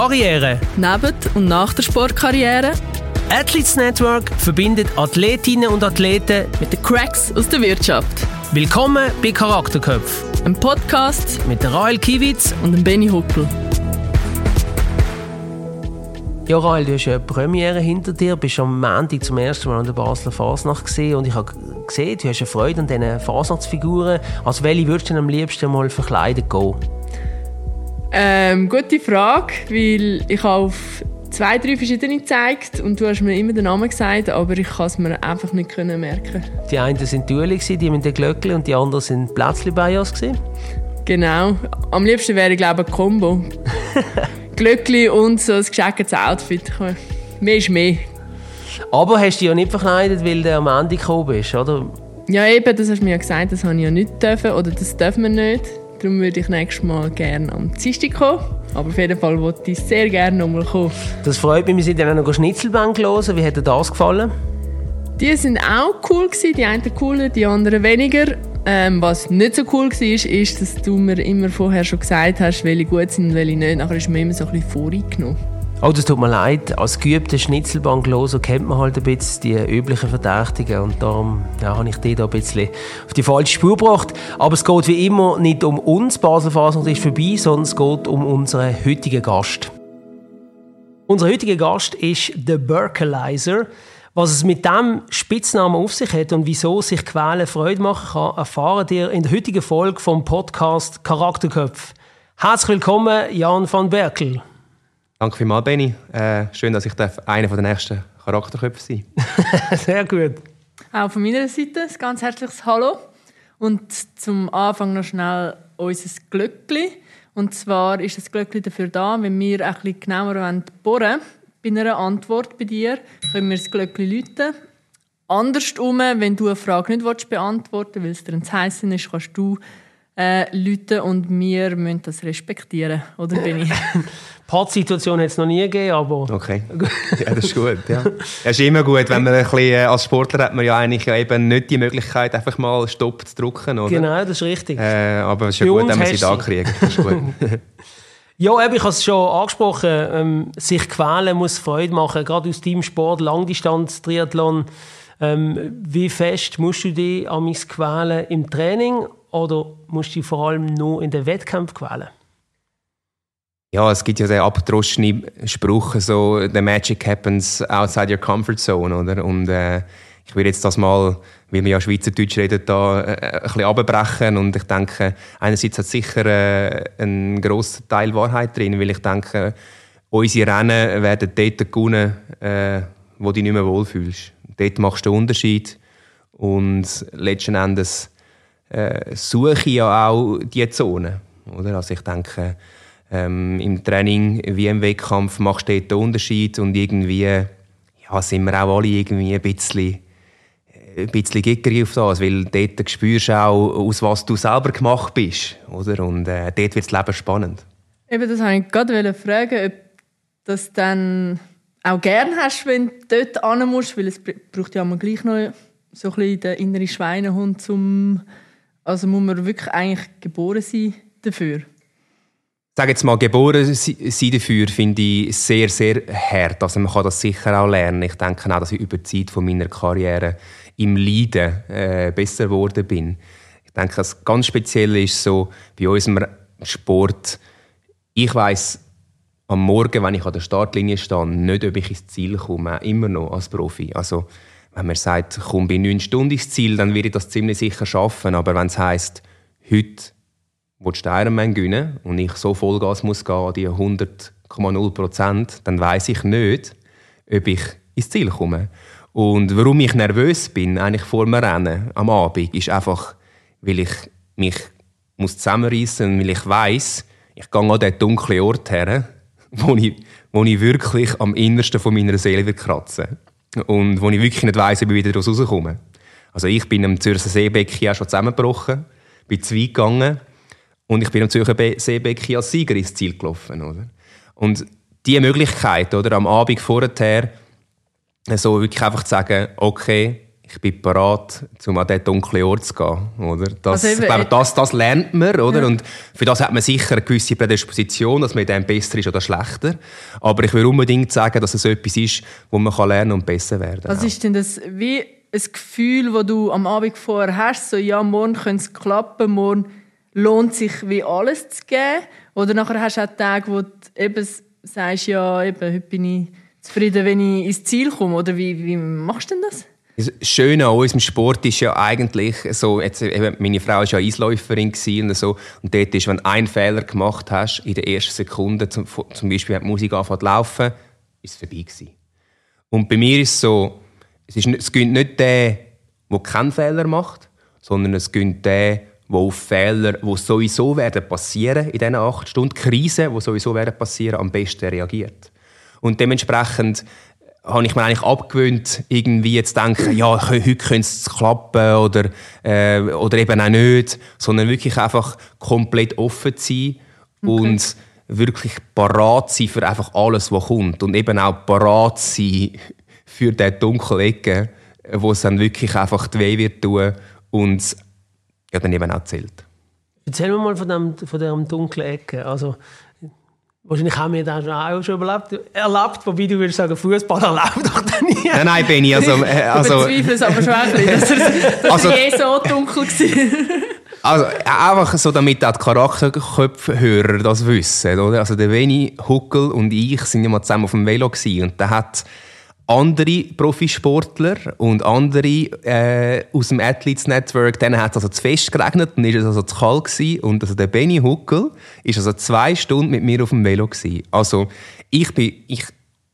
Karriere. Neben und nach der Sportkarriere. Athletes Network verbindet Athletinnen und Athleten mit den Cracks aus der Wirtschaft. Willkommen bei Charakterköpf. Ein Podcast mit der Rael Kiewitz und dem Benny Huckel. Ja, Rael, du hast eine Premiere hinter dir, bist am Montag zum ersten Mal an der Basler Fasnacht gesehen und ich habe gesehen, du hast eine Freude an diesen Fasnachtsfiguren. Als welche würdest du am liebsten mal verkleidet gehen? Ähm, gute Frage, weil ich auf zwei, drei verschiedene gezeigt und du hast mir immer den Namen gesagt, aber ich kann es mir einfach nicht merken. Die einen sind Duelle, die mit den Glöckchen und die anderen sind Plätzchen bei uns. Genau. Am liebsten wäre ich glaube ein Kombo. Glöckli und so ein geschecktes Outfit. Mehr ist mehr. Aber hast du dich ja nicht verkleidet, weil du am Ende gekommen bist, oder? Ja, eben, das hast du mir ja gesagt, das habe ich ja nicht dürfen, oder das dürfen wir nicht. Darum würde ich nächstes Mal gerne am Dienstag kommen. Aber auf jeden Fall wollte ich sehr gerne nochmal kommen. Das freut mich. Wir sind dann auch noch Schnitzelbank hören. Wie hat dir das gefallen? Die sind auch cool gewesen. Die einen cooler, die anderen weniger. Ähm, was nicht so cool war, ist, dass du mir immer vorher schon gesagt hast, welche gut sind und welche nicht. Nachher ist mir immer so ein bisschen voreingenommen. Oh, das tut mir leid. Als geübter Schnitzelbankloser kennt man halt ein bisschen die üblichen Verdächtigen und darum ja, habe ich dich da ein bisschen auf die falsche Spur gebracht. Aber es geht wie immer nicht um uns, Basel Fasnacht ist vorbei, sondern es geht um unseren heutigen Gast. Unser heutiger Gast ist The Burkelizer. Was es mit dem Spitznamen auf sich hat und wieso sich Quälen Freude machen kann, erfahren ihr in der heutigen Folge vom Podcast Charakterköpf. Herzlich willkommen, Jan van Berkel. Danke vielmals, Benny. Äh, schön, dass ich einer der nächsten Charakterköpfe sein Sehr gut. Auch von meiner Seite ein ganz herzliches Hallo. Und zum Anfang noch schnell unser Glöckli. Und zwar ist das Glöckli dafür da, wenn wir ein bisschen genauer bohren wollen, bei einer Antwort bei dir, können wir das Glöckli läuten. Andersrum, wenn du eine Frage nicht beantworten willst, weil es dir ins Heissen ist, kannst du äh, läuten und wir müssen das respektieren. Oder bin ich? Pattsituation hat es noch nie gegeben, aber... Okay, ja, das ist gut. Ja. Es ist immer gut, wenn man ein bisschen, äh, als Sportler hat man ja eigentlich eben nicht die Möglichkeit, einfach mal Stopp zu drücken, oder? Genau, das ist richtig. Äh, aber es ist ja gut, wenn man sie da kriegt. Das ist gut. Ja, eben, ich habe es schon angesprochen. Ähm, sich quälen muss Freude machen, gerade aus deinem Sport, Langdistanz, Triathlon. Ähm, wie fest musst du dich an mich quälen im Training oder musst du dich vor allem nur in den Wettkämpfen quälen? Ja, es gibt ja den abgedroschenen Spruch, so «The magic happens outside your comfort zone», oder? Und äh, ich will jetzt das mal, weil wir ja Schweizerdeutsch reden, da äh, ein bisschen abbrechen und ich denke, einerseits hat sicher äh, ein grosser Teil Wahrheit drin, weil ich denke, unsere Rennen werden dort gewinnen, äh, wo du dich nicht mehr wohlfühlst. Dort machst du den Unterschied und letzten Endes äh, suche ich ja auch diese Zone, oder? Also ich denke, ähm, im Training wie im Wettkampf machst du den Unterschied und irgendwie ja, sind wir auch alle irgendwie ein bisschen, ein bisschen gickerig auf das, weil dort spürst du auch, aus was du selber gemacht bist. Oder? Und äh, dort wird das Leben spannend. Eben, das wollte ich gerade fragen, ob du das dann auch gerne hast, wenn du dort hin musst, weil es braucht ja gleich noch so ein bisschen den inneren Schweinehund, zum, also muss man wirklich eigentlich geboren sein dafür sage jetzt mal, geboren sein dafür finde ich sehr, sehr hart. Also man kann das sicher auch lernen. Ich denke auch, dass ich über die Zeit von meiner Karriere im Leiden äh, besser geworden bin. Ich denke, das ganz speziell ist so bei unserem Sport, ich weiß am Morgen, wenn ich an der Startlinie stehe, nicht, ob ich ins Ziel komme, immer noch als Profi. Also wenn man sagt, komm bei neun Stunden ins Ziel, dann werde ich das ziemlich sicher schaffen. Aber wenn es heisst, heute willst du Ironman gewinnen und ich so Vollgas muss gehen, die 100,0 Prozent, dann weiß ich nicht, ob ich ins Ziel komme. Und warum ich nervös bin, eigentlich vor dem Rennen am Abend, ist einfach, weil ich mich muss zusammenreißen, weil ich weiß, ich gehe an diesen dunklen Ort her, wo ich, wo ich wirklich am innersten von meiner Seele wird kratzen und wo ich wirklich nicht weiß, ob ich wieder rauskomme. Also ich bin am Zürcher Seebecken ja schon zusammengebrochen, bin zu weit gegangen und ich bin am Zürcher Seebecken als Sieger ins Ziel gelaufen. Oder? Und diese Möglichkeit, oder, am Abend vorher, so wirklich einfach zu sagen, okay, ich bin bereit, um an diesen dunklen Ort zu gehen. Oder? Das, also ich glaube, das, das lernt man. Oder? Ja. Und für das hat man sicher eine gewisse Prädisposition, dass man dann besser ist oder schlechter. Aber ich will unbedingt sagen, dass es etwas ist, wo man lernen und besser werden kann. Was ist denn das wie ein Gefühl, das du am Abend vorher hast? So, ja, morgen könnte es klappen, morgen lohnt sich wie alles zu geben? Oder nachher hast du auch Tage, wo du eben sagst, ja, eben, heute bin ich zufrieden, wenn ich ins Ziel komme? Oder wie, wie machst du denn das? Das Schöne an unserem Sport ist ja eigentlich so, jetzt, eben, meine Frau war ja Eisläuferin und so, und dort ist, wenn du einen Fehler gemacht hast, in der ersten Sekunde, zum, zum Beispiel, wenn die Musik anfängt zu laufen, ist es vorbei gewesen. Und bei mir ist es so, es, ist, es gönnt nicht der, der keinen Fehler macht, sondern es gönnt der, der auf Fehler, die sowieso werden passieren in diesen acht Stunden, Krisen, die sowieso werden passieren, am besten reagiert. Und dementsprechend habe ich mir eigentlich abgewöhnt, irgendwie zu denken, ja, heute könnte es klappen oder, äh, oder eben auch nicht, sondern wirklich einfach komplett offen sein okay. und wirklich parat sein für einfach alles, was kommt und eben auch parat sein für diese dunkle Ecke, wo es dann wirklich einfach weh wird tun und ja, dann eben auch zählt. Erzähl mir mal von, dem, von dieser dunklen Ecke. Also, Wahrscheinlich haben wir das auch schon erlebt, erlebt wobei du würdest sagen, Fußball erlaubt doch dann nie. Nein, nein, Benni, also... Äh, also ich bezweifle es aber schon ein bisschen, dass er, also, je so dunkel war. Also einfach so, damit auch die Charakterköpfe-Hörer das wissen, oder? Also der Benny Huckel und ich sind ja mal zusammen auf dem Velo gewesen, und der hat andere Profisportler und andere äh, aus dem Athletes Network, denen hat es also zu fest geregnet und ist es also zu kalt gewesen. Und also der Benny Huckel ist also zwei Stunden mit mir auf dem Velo gewesen. Also ich bin, ich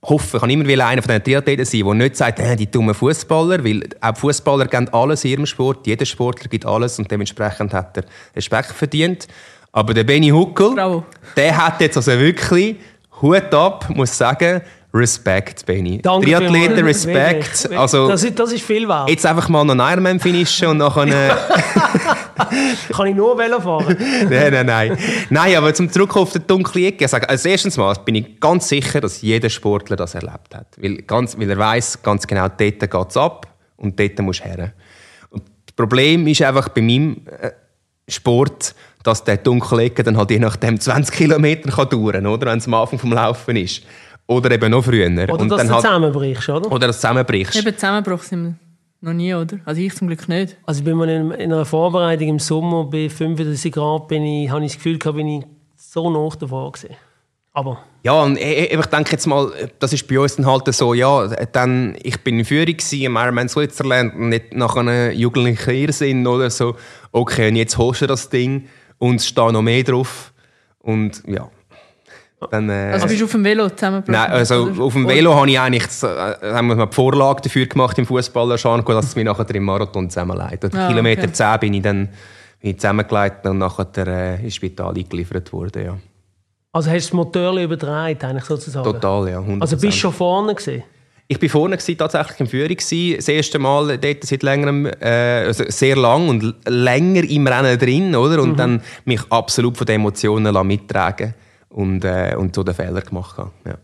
hoffe, ich kann immer wieder einer von den Triathleten sein, der nicht sagt, äh, die dummen Fußballer, weil auch Fußballer geben alles in ihrem Sport, jeder Sportler gibt alles und dementsprechend hat er Respekt verdient. Aber der Benny Huckel, Bravo. der hat jetzt also wirklich Hut ab, muss sagen, Respekt, Benny. Danke Triathleten, Respekt. Also, das, ist, das ist viel wert. Jetzt einfach mal noch einen Ironman finishen und nachher... Kann ich nur Velo fahren? nein, nein, nein. Nein, aber zum Zurück auf die dunkle Ecke. Also, als erstens mal bin ich ganz sicher, dass jeder Sportler das erlebt hat. Weil, ganz, weil er weiß ganz genau, dort geht es ab und dort musst du her. Und das Problem ist einfach bei meinem äh, Sport, dass der dunkle Ecke dann halt je nachdem 20 Kilometer kann dauern kann, wenn es am Anfang vom Laufen ist. Oder eben noch früher. Oder und dass dann du halt, zusammenbrichst, oder? Oder dass du zusammenbrichst. Eben Zusammenbruch sind wir noch nie, oder? Also ich zum Glück nicht. Also bin mal in, in einer Vorbereitung im Sommer bei 35 Grad bin ich, habe ich das Gefühl gehabt, bin ich so nah davor gewesen. Aber... Ja, und ich, ich denke jetzt mal, das ist bei uns dann halt so, ja, dann, ich bin in Führung im Ironman Switzerland und nicht nach einem jugendlichen Irrsinn oder so, okay, und jetzt holst du das Ding und es steht noch mehr drauf und ja, dann, äh, also bist du auf dem Velo zusammengebrochen? Nein, also auf dem Velo habe ich eigentlich äh, haben wir die Vorlage dafür gemacht im Fußballerschan, dass es mir nachher im Marathon zusammenleitet. Ah, Kilometer okay. 10 bin ich dann bin ich zusammengeleitet und nachher äh, ins Spital eingeliefert worden, ja. Also hast du das Motor übertragen, eigentlich sozusagen? Total, ja. 100%. Also bist du schon vorne gewesen? Ich war vorne gewesen, tatsächlich in Führung gewesen. Das erste Mal dort seit längerem, äh, also sehr lang und länger im Rennen drin, oder? Und mhm. dann mich absolut von den Emotionen mittragen und, äh, und so den Fehler gemacht habe. Ja.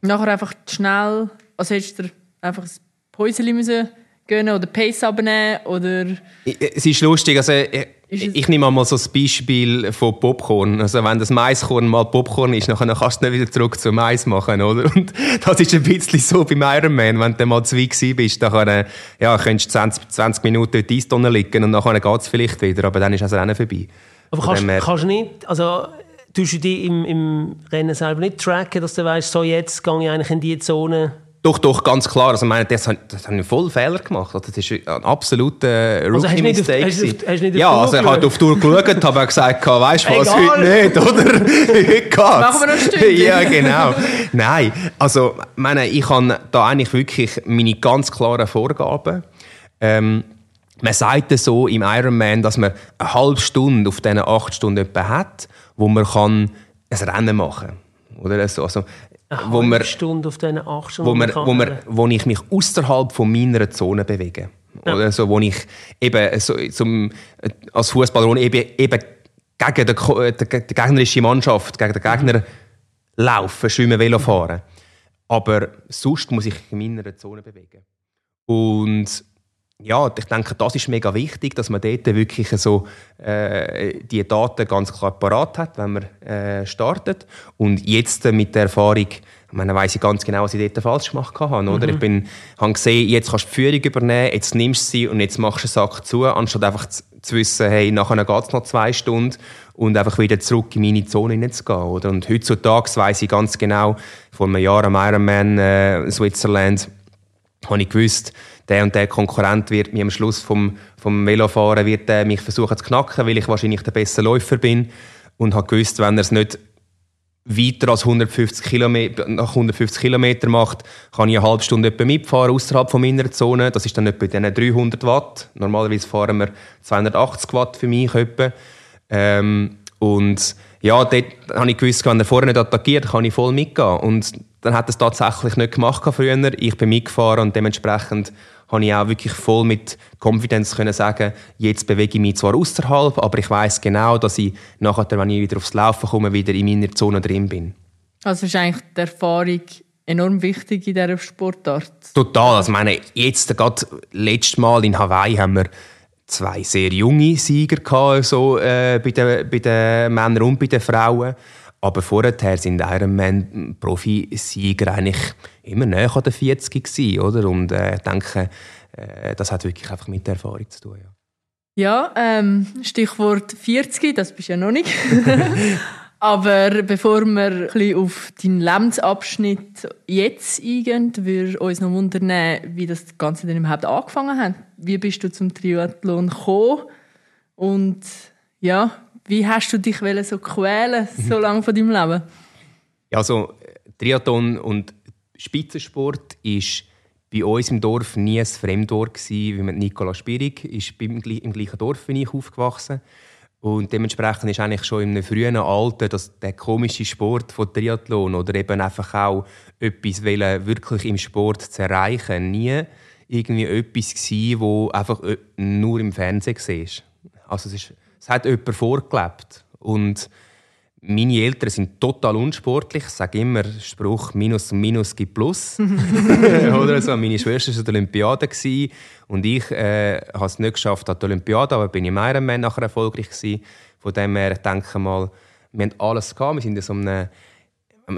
Nachher einfach schnell, also hättest du einfach ein Päuschen müssen gönnen oder Pace abnehmen oder... Es ist lustig, also ich, ich nehme mal so das Beispiel von Popcorn. Also wenn das Maiskorn mal Popcorn ist, dann kannst du nicht wieder zurück zum Mais machen, oder? Und das ist ein bisschen so beim Ironman. Wenn du mal zwei bist, dann ja, könntest du 20, 20 Minuten in die Eistonne liegen und dann geht es vielleicht wieder, aber dann ist das Rennen vorbei. Aber kannst, kannst du nicht, also tust du dich im, im Rennen selber nicht tracken, dass du weißt, so jetzt gehe ich eigentlich in diese Zone? Doch, doch, ganz klar. Also, meine, das, das habe ich voll Fehler gemacht. Also, das ist ein absoluter Rookie-Mistake. Also, hast, hast, hast ja, also ich habe auf die Tour geschaut, habe gesagt, weißt du was, heute nicht, oder? heute geht's. Machen wir noch ein Stündchen. ja, genau. Nein, also, meine, ich habe da eigentlich wirklich meine ganz klaren Vorgaben. Ähm, man sagt so im Ironman, dass man eine halbe Stunde auf diesen acht Stunden etwa hat wo man kann ein Rennen machen kann. Oder so. Also, Eine wo man, Stunde auf diesen acht Stunden. Wo, man, wo, man, wo ich mich außerhalb von meiner Zone bewege. Ja. Oder so, wo ich eben so, zum, als Fußballer eben, eben gegen die, die, die gegnerische Mannschaft, gegen den Gegner laufen, schwimmen, Velo fahren. Aber sonst muss ich in meiner Zone bewegen. Und ja, ich denke, das ist mega wichtig, dass man dort wirklich so äh, die Daten ganz klar parat hat, wenn man äh, startet. Und jetzt äh, mit der Erfahrung, ich meine, weiss ich ganz genau, was ich dort falsch gemacht habe. Oder? Mhm. Ich bin, habe gesehen, jetzt kannst du die Führung übernehmen, jetzt nimmst du sie und jetzt machst du einen Sack zu, anstatt einfach zu, zu wissen, hey, nachher geht es noch zwei Stunden und einfach wieder zurück in meine Zone hineinzugehen. Oder? Und heutzutage weiss ich ganz genau, vor einem Jahr am Ironman äh, Switzerland, habe ich gewusst, der und der Konkurrent wird mir am Schluss vom, vom Velofahren wird der mich versuchen zu knacken, weil ich wahrscheinlich der beste Läufer bin und habe gewusst, wenn er es nicht weiter als 150 Kilometer, nach 150 Kilometer macht, kann ich eine halbe Stunde etwa mitfahren außerhalb von meiner Zone. Das ist dann etwa diesen 300 Watt. Normalerweise fahren wir 280 Watt für mich etwa. Ähm, und ja, dort habe ich gewusst, wenn er vorher nicht attackiert, kann ich voll mitgehen. Und dann hat er es tatsächlich nicht gemacht früher. Ich bin mitgefahren und dementsprechend habe ich auch wirklich voll mit Konfidenz können sagen, jetzt bewege ich mich zwar außerhalb, aber ich weiß genau, dass ich nachher, wenn ich wieder aufs Laufen komme, wieder in meiner Zone drin bin. Also ist eigentlich die Erfahrung enorm wichtig in dieser Sportart? Total. Also meine, jetzt gerade letztes Mal in Hawaii haben wir zwei sehr junge Sieger gehabt, so, äh, bei, den, bei den Männern und bei den Frauen. Aber vorher sind Ironman Profi-Sieger eigentlich immer näher an den 40 gewesen, oder? Und äh, ich denke, äh, das hat wirklich einfach mit der Erfahrung zu tun. Ja, ja ähm, Stichwort 40, das bist du ja noch nicht. Aber bevor wir ein auf deinen Lebensabschnitt jetzt eingehen, würde uns noch wundern, wie das Ganze denn überhaupt angefangen hat. Wie bist du zum Triathlon gekommen? Und ja, wie hast du dich so quälen so lange von deinem Leben? Ja, also Triathlon und Spitzensport ist bei uns im Dorf nie ein Fremdwort gewesen, wie mit Nicola Spirig ist im gleichen Dorf wie ich aufgewachsen. Und dementsprechend ist eigentlich schon in einem frühen Alter dass der komische Sport von Triathlon oder eben einfach auch etwas wirklich im Sport zu erreichen, nie irgendwie etwas gewesen, wo einfach nur im Fernsehen siehst. Also es ist es hat jemand vorgelebt. Und meine Eltern sind total unsportlich. Ich sage immer, Spruch Minus und Minus gibt Plus. Oder so. Meine Schwester war an der Olympiade und ich äh, habe es nicht geschafft an der Olympiade, aber bin im Ironman nachher erfolgreich gewesen. Von dem her, ich denke mal, wir haben alles gehabt. Wir sind in so einem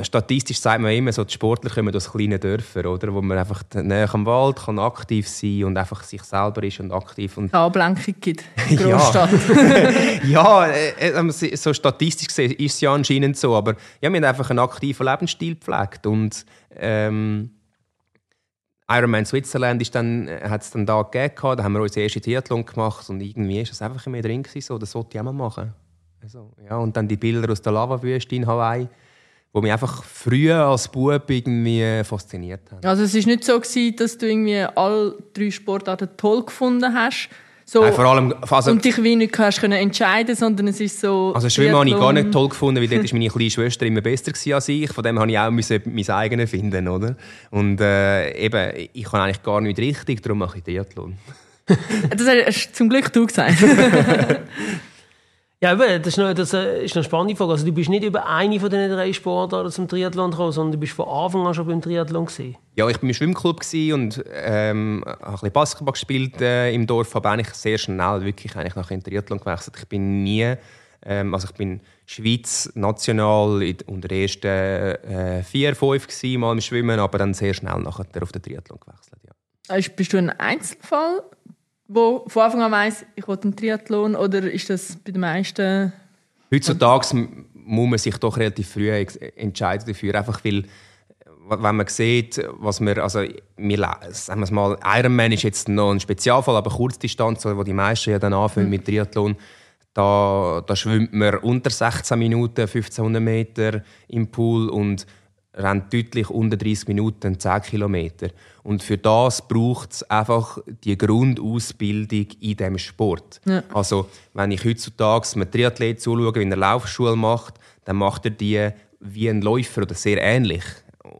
Statistisch sagt man immer, so die Sportler kommen aus kleinen Dörfern, oder? wo man einfach näher am Wald kann aktiv sein und einfach sich selber ist und aktiv. Und Ablenkung gibt Großstadt. ja, äh, äh, so statistisch gesehen ist es ja anscheinend so, aber ja, wir haben einfach einen aktiven Lebensstil gepflegt und ähm, Ironman Switzerland ist dann, äh, hat es dann da gegeben, da haben wir unsere erste Triathlon gemacht und irgendwie ist es einfach in mir drin gewesen, so, das wollte ich auch mal machen. Also, ja, und dann die Bilder aus der Lavawüste in Hawaii wo mich einfach früher als Bub irgendwie fasziniert haben. Also es ist nicht so gewesen, dass du irgendwie alle drei Sportarten toll gefunden hast. So, Nein, vor allem, also, und dich wie nicht hast können entscheiden, sondern es ist so. Also Schwimmen habe ich gar nicht toll gefunden, weil dort war meine kleine Schwester immer besser als ich. Von dem habe ich auch müssen mein eigenes finden, oder? Und äh, eben, ich kann eigentlich gar nicht richtig, darum mache ich Triathlon. das hast zum Glück du gesagt. Ja, das ist noch, das äh, ist eine spannende Frage. Also, du bist nicht über eine von diesen drei Sportarten zum Triathlon gekommen, sondern du bist von Anfang an schon beim Triathlon gewesen. Ja, ich war im Schwimmclub und ähm, habe ein bisschen Basketball gespielt äh, im Dorf, aber eigentlich sehr schnell wirklich eigentlich nach dem Triathlon gewechselt. Ich bin nie, ähm, also ich bin Schweiz national in, unter den ersten äh, vier, fünf gewesen, mal im Schwimmen, aber dann sehr schnell nachher auf den Triathlon gewechselt. Ja. Bist du ein Einzelfall wo von Anfang an weiss, ich will einen Triathlon oder ist das bei den meisten? Heutzutage muss man sich doch relativ früh entscheiden dafür, einfach weil wenn man sieht, was wir, also wir, sagen wir mal, Ironman ist jetzt noch ein Spezialfall, aber Kurzdistanz, wo die meisten ja dann anfangen mhm. mit Triathlon, da, da schwimmt man unter 16 Minuten 1500 Meter im Pool und rennt deutlich unter 30 Minuten 10 Kilometer. Und für das braucht es einfach die Grundausbildung in diesem Sport. Ja. Also, wenn ich heutzutage einem Triathlet zuschaue, wie er Laufschule macht, dann macht er die wie ein Läufer oder sehr ähnlich.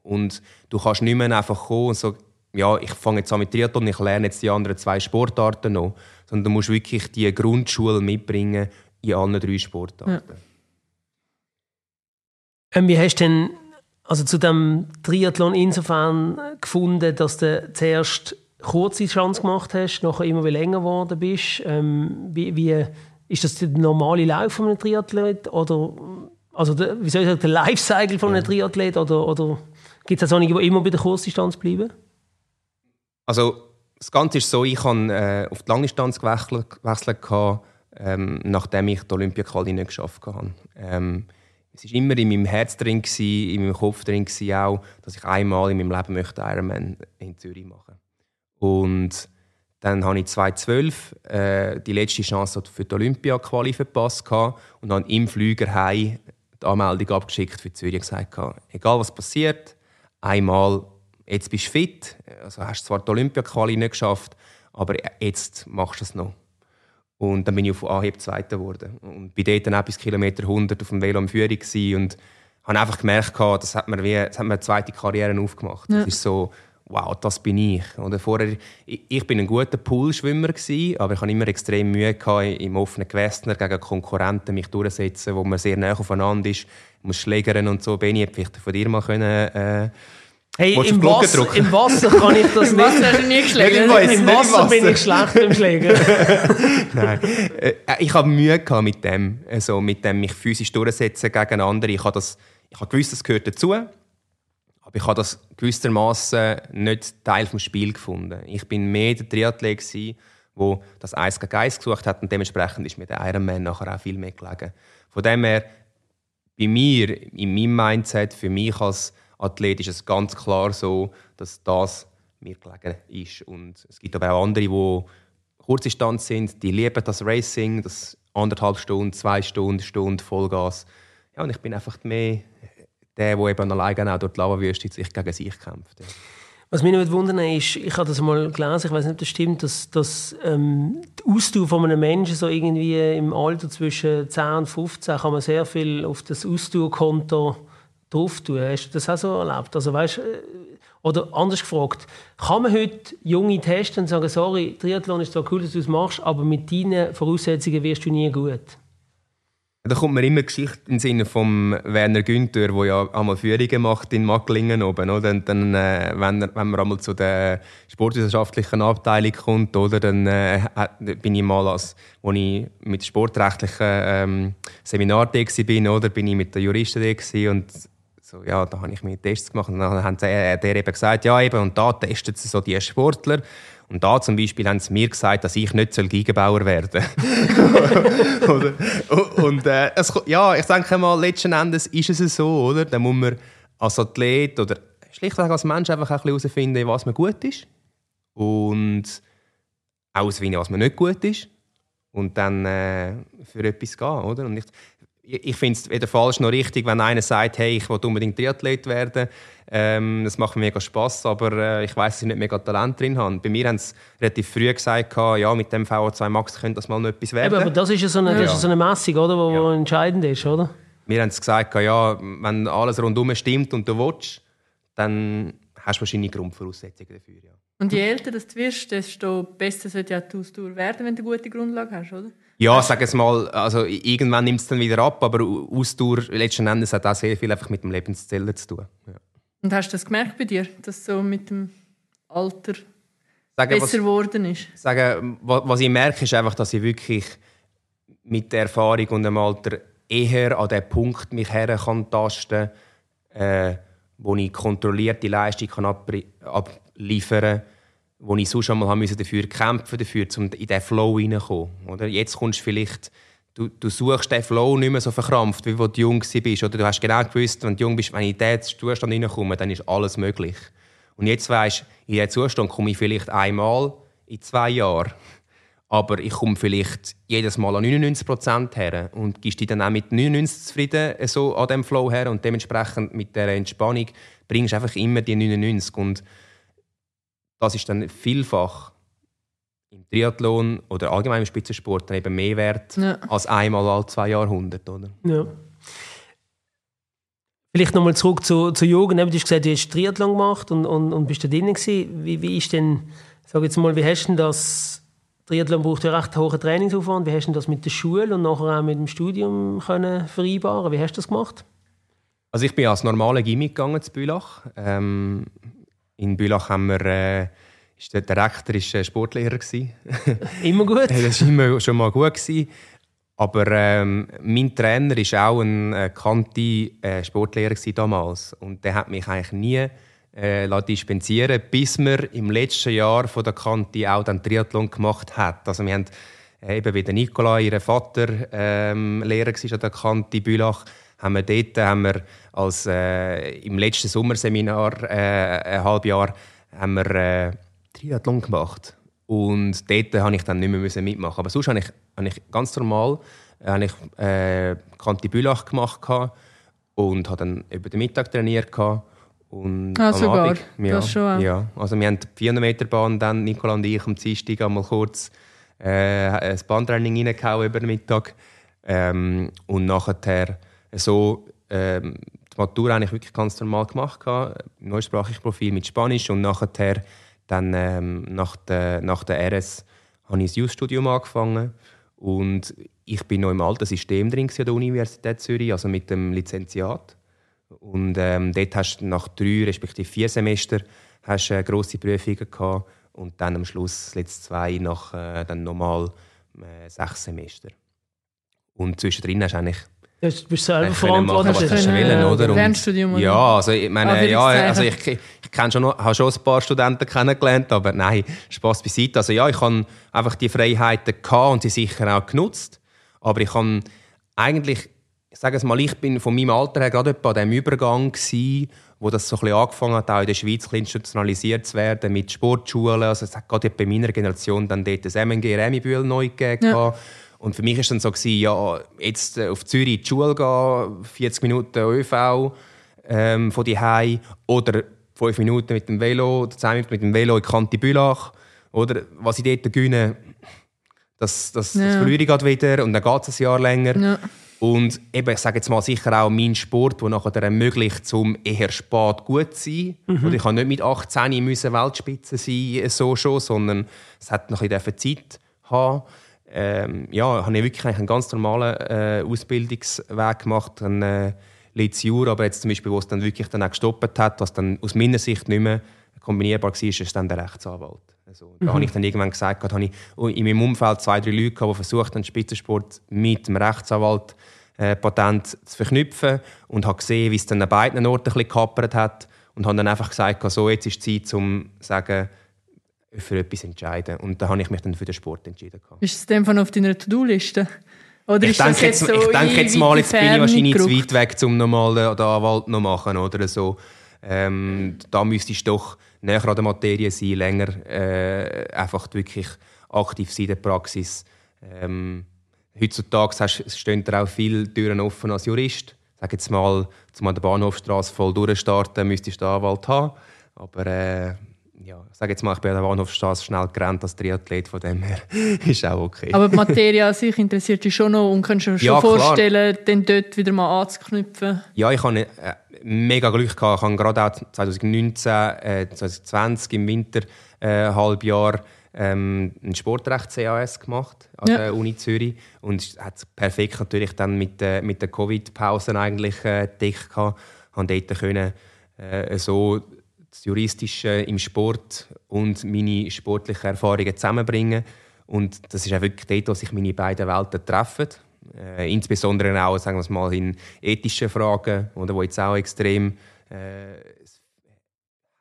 Und du kannst nicht mehr einfach kommen und sagen, ja, ich fange jetzt an mit Triathlon, ich lerne jetzt die anderen zwei Sportarten noch. Sondern du musst wirklich die Grundschule mitbringen in allen drei Sportarten. Ja. Ähm, wie hast du denn also zu dem Triathlon insofern gefunden, dass du zuerst kurze Chance gemacht hast, nachher immer wieder länger geworden bist. Ähm, wie, wie, ist das der normale Lauf von einem Triathlet? Oder also der, wie soll ich sagen, der Lifecycle von einem. Triathlet? Oder, oder gibt es auch einige, die immer bei der Kurzdistanz bleiben? Also das Ganze ist so, ich habe äh, auf die Langdistanz gewechselt, gewechselt ähm, nachdem ich die Olympia-Quali nicht geschafft habe. Ähm, es war immer in meinem Herz drin, gewesen, in meinem Kopf drin gewesen auch, dass ich einmal in meinem Leben möchte Ironman in Zürich machen. Und dann habe ich 2012 äh, die letzte Chance für die Olympia-Quali verpasst und habe im Flüger heim die Anmeldung abgeschickt für Zürich. Gesagt, egal was passiert, einmal, jetzt bist du fit, also hast zwar die Olympia-Quali nicht geschafft, aber jetzt machst du es noch. Und dann bin ich auf Anhieb Zweiter geworden. Und bin dort dann auch bis Kilometer 100 auf dem Velo in Führung und habe einfach gemerkt, das hat mir, wie, das hat mir eine zweite Karriere aufgemacht. Ja. Das ist so, wow, das bin ich. Oder vorher, ich, ich bin ein guter Poolschwimmer gewesen, aber ich hatte immer extrem Mühe gehabt, im offenen Gewässer gegen Konkurrenten mich durchzusetzen, wo man sehr nah aufeinander ist, ich muss schlägern und so. Benni, vielleicht von dir mal können, äh, Hey, im Wasser, im Wasser, kann ich das Im Wasser du nie geschlagen. Im Wasser, Im Wasser bin ich schlecht im Schlägen. Nein. Äh, ich habe Mühe mit dem, also mit dem mich physisch durchsetzen gegen andere. Ich habe, das, ich habe gewusst, das gehört dazu. Aber ich habe das gewissermaßen nicht Teil des Spiels gefunden. Ich bin mehr der Triathlet der das Eis gegen Eis gesucht hat und dementsprechend ist mir der Ironman nachher auch viel mehr gelegen. Von dem her, bei mir, in meinem Mindset, für mich als Athlet ist es ganz klar so, dass das mir gelegen ist. Und es gibt aber auch andere, die Kurzdistanz sind, die lieben das Racing, das anderthalb Stunden, zwei Stunden, Stunde Vollgas. Ja, und ich bin einfach mehr der, der eben alleine auch durch die Lava-Wüste sich gegen sich kämpft. Ja. Was mich nicht wundern ist, ich habe das mal gelesen, ich weiß nicht, ob das stimmt, dass, dass ähm, die Ausdauer von einem Menschen so irgendwie im Alter zwischen 10 und 15 kann man sehr viel auf das Ausdauerkonto drauf tun. Hast du das auch so erlebt? Also, weißt, äh, oder anders gefragt, kann man heute Junge testen und sagen, sorry, Triathlon ist zwar cool, dass du es machst, aber mit deinen Voraussetzungen wirst du nie gut? Da kommt mir immer Geschichte im Sinne von Werner Günther, der ja einmal Führungen macht in Macklingen oben. Oder? Und dann, äh, wenn, er, wenn man einmal zu der sportwissenschaftlichen Abteilung kommt, oder, dann äh, bin ich mal, als, wo ich mit sportrechtlichen ähm, Seminar da war, oder, bin ich mit den Juristen da und so, ja, da habe ich mir Tests gemacht und dann hat der, der eben gesagt, ja eben, und da testet sie so die Sportler. Und da zum Beispiel haben sie mir gesagt, dass ich nicht Geigenbauer werden soll. und äh, es, ja, ich denke mal, letzten Endes ist es so, oder? Da muss man als Athlet oder schlichtweg als Mensch einfach ein bisschen herausfinden, was man gut ist. Und ausfinden, was man nicht gut ist. Und dann äh, für etwas gehen, oder? Und ich, ich finde es weder falsch noch richtig, wenn einer sagt, hey, ich will unbedingt Triathlet werden. Ähm, das macht mir mega Spass, aber äh, ich weiß, dass ich nicht mega Talent drin habe. Bei mir haben sie relativ früh gesagt, ja, mit dem VO2 Max könnte das mal noch etwas werden. Eben, aber das ist ja so eine, ja. so eine Messung, oder, wo, ja. entscheidend ist, oder? Mir haben gesagt, ja, wenn alles rundum stimmt und du willst, dann hast du wahrscheinlich Grundvoraussetzungen dafür. Ja. Und je älter du wirst, desto besser sollte ja die Ausdauer werden, wenn du eine gute Grundlage hast, oder? Ja, sag es mal, also irgendwann nimmt es dann wieder ab, aber Ausdauer letzten Endes hat auch sehr viel einfach mit dem Lebensziel zu tun. Ja. Und hast du das gemerkt bei dir, dass so mit dem Alter sagen, besser geworden ist? Sagen, was ich merke, ist einfach, dass ich wirklich mit der Erfahrung und dem Alter eher an den Punkt mich her kann tasten, äh, wo ich kontrollierte Leistung kann abliefern kann wo ich sonst einmal musste dafür kämpfen dafür, um in diesen Flow hineinzukommen. Jetzt kommst du vielleicht, du, du suchst den Flow nicht mehr so verkrampft, wie wo du jung bist. Oder du hast genau gewusst, wenn du jung bist, wenn ich in diesen Zustand hineinkomme, dann ist alles möglich. Und jetzt weisst in diesen Zustand komme ich vielleicht einmal in zwei Jahren. Aber ich komme vielleicht jedes Mal an 99% her und gibst dich dann auch mit 99 zufrieden so an diesem Flow her und dementsprechend mit der Entspannung bringst du einfach immer die 99. Und das ist dann vielfach im Triathlon oder allgemein im Spitzensport dann eben mehr wert ja. als einmal alle zwei Jahrhunderte. Oder? Ja. Vielleicht nochmal zurück zu, zur Jugend. Du hast gesagt, du hast Triathlon gemacht und, und, und bist da drin Wie, wie ist denn, sag jetzt mal, wie hast du das Triathlon braucht ja recht hohen Trainingsaufwand. Wie hast du das mit der Schule und nachher auch mit dem Studium können vereinbaren? Wie hast du das gemacht? Also ich bin als normale Gimmick gegangen zu Bülach. Ähm, in Bülach haben wir äh, der Direktor war Sportlehrer. immer gut? das war immer schon mal gut. Gewesen. Aber ähm, mein Trainer war auch ein äh, kannter äh, Sportlehrer damals. Und der hat mich eigentlich nie äh, dispensieren bis wir im letzten Jahr von der Kante auch den Triathlon gemacht hat. Also wir haben äh, eben wie der Nicola, ihr Vater, ähm, Lehrer war an der Kante Bülach, haben wir dort haben wir als, äh, im letzten Sommerseminar, äh, ein halbes Jahr, haben wir äh, Triathlon gemacht. Und dort musste ich dann nicht mehr mitmachen. Aber sonst habe ich, habe ich ganz normal äh, habe ich, äh, Kante Bülach gemacht und habe dann über den Mittag trainiert. Und ah, sogar. Abend, ja, das schon. Ja. Also wir haben die 400 Meter Bahn, dann Nicola und ich am Dienstag einmal kurz äh, ein Bahntraining reingehauen über den Mittag. Ähm, und nachher so ähm, die Matur eigentlich wirklich ganz normal gemacht. Neusprachiges Profil mit Spanisch und nachher dann ähm, nach, der, nach der RS habe ich das Jus-Studium angefangen und ich bin noch im alten System drin an der Universität Zürich, also mit dem Lizenziat. Und ähm, dort hast du nach drei respektive vier Semestern äh, grosse Prüfungen gehabt und dann am Schluss letzte zwei nach äh, dann nochmal äh, sechs Semester. Und zwischendrin hast du eigentlich Du bist selber verantwortlich. Was du wollen, oder? Fernstudium, ja, also ich meine, ja, also ich, ich, ich schon habe schon ein paar Studenten kennengelernt, aber nein, Spaß beiseite. Also ja, ich habe einfach die Freiheiten gehabt und sie sicher auch genutzt, aber ich habe eigentlich, ich sage es mal, ich bin von meinem Alter her gerade bei dem Übergang gewesen, wo das so ein bisschen angefangen hat, auch in der Schweiz institutionalisiert zu werden mit Sportschulen. Also es hat gerade bei meiner Generation dann dort das MNG Remibühl neu gegeben. Ja. Und für mich war dann so, gewesen, ja, jetzt äh, auf Zürich in die Schule gehen, 40 Minuten ÖV ähm, von die oder 5 Minuten mit dem Velo oder 10 Minuten mit dem Velo in Kanti Bülach. Oder was ich dort gewinne, das, das, ja. das verliere ich wieder und dann geht es ein Jahr länger. Ja. Und eben, ich sage jetzt mal sicher auch mein Sport, der nachher ermöglicht, zum eher spät gut zu sein. Mhm. Ich kann nicht mit 18 müssen Weltspitze sein, so schon, sondern es hat noch ein bisschen Zeit haben ähm, ja, habe ich wirklich einen ganz normalen äh, Ausbildungsweg gemacht, dann äh, Jura, aber jetzt zum Beispiel, wo es dann wirklich dann auch gestoppt hat, was dann aus meiner Sicht nicht mehr kombinierbar war, ist dann der Rechtsanwalt. Also, da mhm. habe ich dann irgendwann gesagt, habe ich in meinem Umfeld zwei, drei Leute, die versucht haben, Spitzensport mit dem Rechtsanwalt äh, Patent zu verknüpfen und habe gesehen, wie es dann an beiden Orten ein bisschen gekappert hat und habe dann einfach gesagt, so, jetzt ist die Zeit, um zu sagen, für etwas entscheiden. Und da habe ich mich dann für den Sport entschieden. Ist es dem von auf deiner To-Do-Liste? Oder ich denke jetzt, so ich denke jetzt mal, jetzt bin ich wahrscheinlich zu weit weg, um nochmal den, den Anwalt noch machen oder so. Ähm, da müsstest du doch näher an der Materie sein, länger äh, einfach wirklich aktiv sein in der Praxis. Ähm, heutzutage hast, stehen da auch viele Türen offen als Jurist. Sag jetzt mal, zum an der Bahnhofstraße voll durchstarten, müsstest du einen Anwalt haben. Aber äh, ja, ich sage jetzt mal, ich bin an der Bahnhofstraße schnell gerannt als Triathlet, von dem her ist auch okay. Aber die Materie an sich interessiert dich schon noch und kannst du dir schon ja, vorstellen, den dort wieder mal anzuknüpfen? Ja, ich hatte äh, mega Glück. Gehabt. Ich habe gerade auch 2019, äh, 2020 im Winter äh, Halbjahr ähm, ein Sportrecht-CAS gemacht an ja. der Uni Zürich und es hat perfekt natürlich dann mit, äh, mit der Covid-Pause eigentlich äh, gedeckt gehabt. Und dort können äh, so Juristische im Sport und meine sportlichen Erfahrungen zusammenbringen. Und das ist auch wirklich dort, wo sich meine beiden Welten treffen. Äh, insbesondere auch sagen wir mal, in ethischen Fragen, oder, wo jetzt auch extrem äh,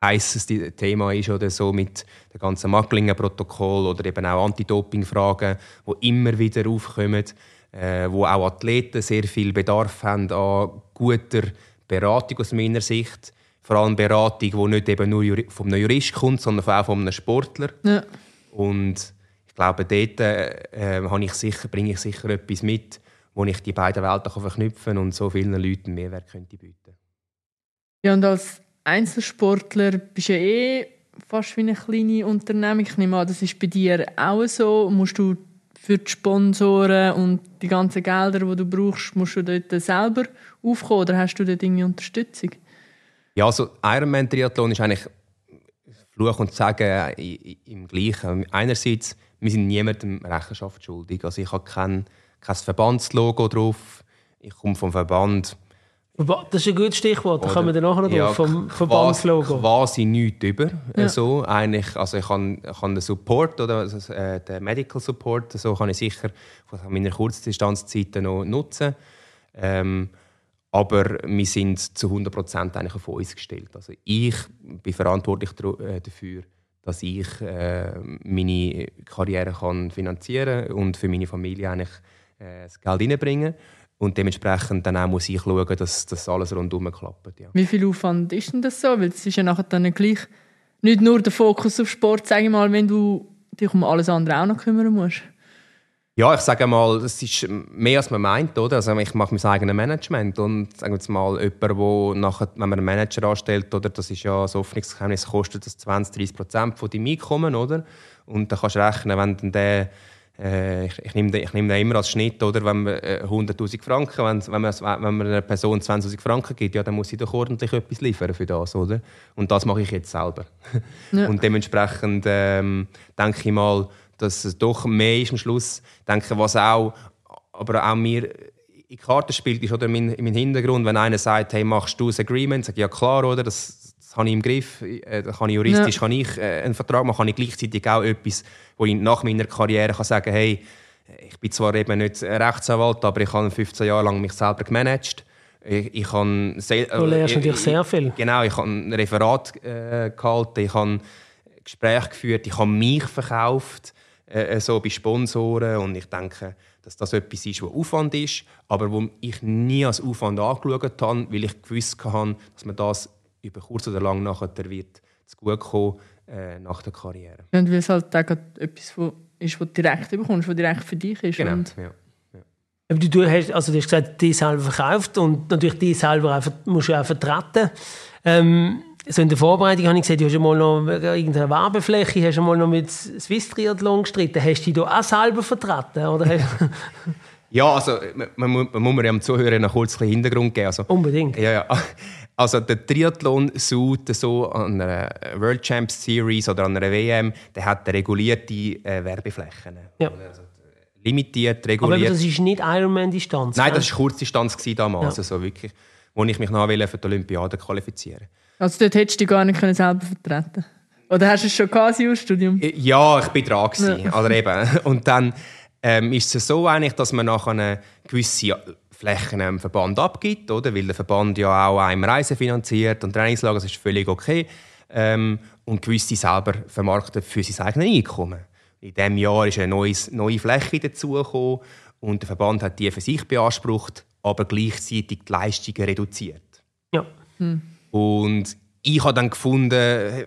heißes Thema ist oder so mit dem ganzen Macklingen-Protokoll oder eben auch Anti-Doping-Fragen, die immer wieder aufkommen, äh, wo auch Athleten sehr viel Bedarf haben an guter Beratung aus meiner Sicht vor allem Beratung, die nicht eben nur von einem Jurist kommt, sondern auch von einem Sportler. Ja. Und ich glaube, dort äh, ich sicher, bringe ich sicher etwas mit, wo ich die beiden Welten kann verknüpfen kann und so vielen Leuten Mehrwert könnte bieten Ja, und als Einzelsportler bist du ja eh fast wie eine kleine Unternehmung. Ich nehme an, das ist bei dir auch so. Musst du für die Sponsoren und die ganzen Gelder, die du brauchst, musst du dort selber aufkommen oder hast du dort irgendwie Unterstützung? Ja, also Ironman-Triathlon ist eigentlich Fluch und Sagen im Gleichen. Einerseits, wir sind niemandem Rechenschaft schuldig. Also ich habe kein, kein Verbandslogo drauf. Ich komme vom Verband. Das ist ein gutes Stichwort, da kommen wir dann nachher noch ja, drauf, vom Verbandslogo. Quasi nichts über. Ja. So, eigentlich, also ich kann, ich kann den Support, oder, also, äh, den Medical Support, so kann ich sicher von meiner Kurzdistanzzeiten noch nutzen. Ähm, aber wir sind zu 100% eigentlich auf uns gestellt. Also ich bin verantwortlich äh, dafür, dass ich äh, meine Karriere kann finanzieren und für meine Familie eigentlich äh, das Geld reinbringen und dementsprechend dann auch muss ich schauen, dass das alles rundherum klappt. Ja. Wie viel Aufwand ist denn das so? Weil es ist ja nachher dann gleich nicht nur der Fokus auf Sport, sage ich mal, wenn du dich um alles andere auch noch kümmern musst. Ja, ich sage mal, es ist mehr als man meint, oder? Also ich mache mein eigenes Management und sagen wir jetzt mal, jemand, der nachher, wenn man einen Manager anstellt, oder, das ist ja das Hoffnungsgeheimnis, kostet das 20, 30 Prozent von deinem Einkommen, oder? Und dann kannst du rechnen, wenn dann der äh, ich, ich, nehme, ich nehme den immer als Schnitt, oder? Wenn man äh, 100'000 Franken, wenn, wenn, man, wenn man einer Person 20'000 Franken gibt, ja, dann muss sie doch ordentlich etwas liefern für das, oder? Und das mache ich jetzt selber. Ja. Und dementsprechend ähm, denke ich mal, dass es doch mehr ist am Schluss. Denke, was auch, aber auch mir in Karten spielt, ist oder mein, mein Hintergrund, wenn einer sagt, hey, machst du ein Agreement, sage ich, ja klar, oder? Das, das habe ich im Griff. Äh, kann ich juristisch ja. kann ich äh, einen Vertrag machen, kann ich gleichzeitig auch etwas, wo ich nach meiner Karriere kann sagen, hey, ich bin zwar eben nicht Rechtsanwalt, aber ich habe 15 Jahre lang mich selber gemanagt. Ich, ich habe du lernst äh, natürlich sehr viel. Genau, ich habe ein Referat äh, gehalten, ich habe Gespräche geführt, ich habe mich verkauft äh, so bei Sponsoren und ich denke, dass das etwas ist, was Aufwand ist, aber wo ich nie als Aufwand angeschaut habe, weil ich gewusst habe, dass man das über kurz oder lang nachher wird zu gut kommen äh, nach der Karriere. und weil es halt auch etwas ist, was du direkt bekommst, was direkt für dich ist. Genau, und ja. Aber du, hast, also du hast gesagt, die selber verkauft und natürlich die selber auch, musst du auch vertreten. Ähm, so in der Vorbereitung habe ich gesehen, du hast schon mal noch irgendeine Werbefläche, hast du mal noch mit Swiss Triathlon gestritten. Hast du dich da auch selber vertreten? Oder? ja, also man, man, man muss mir ja am Zuhörer noch kurz einen Hintergrund geben. Also, Unbedingt. Ja, ja. Also der Triathlon sucht so an einer World Champs Series oder an einer WM, der hat regulierte äh, Werbeflächen. Ja. Also, limitiert, reguliert. Aber das ist nicht Ironman-Distanz? Nein, das war Kurzdistanz damals. Ja. Also wirklich, wo ich mich noch für die Olympiade qualifizieren Also dort hättest du dich gar nicht selber vertreten Oder hast du es schon quasi aus Studium? Ja, ich bin dran gewesen, ja. also eben. Und dann ähm, ist es so eigentlich, dass man nachher eine gewisse Flächen im Verband abgibt, oder? weil der Verband ja auch einem Reisen finanziert und Trainingslager, das ist völlig okay. Ähm, und gewisse selber vermarkten für sein eigenes Einkommen. In diesem Jahr ist eine neues, neue Fläche dazugekommen und der Verband hat die für sich beansprucht, aber gleichzeitig die Leistungen reduziert. Ja. Hm. Und ich habe dann gefunden,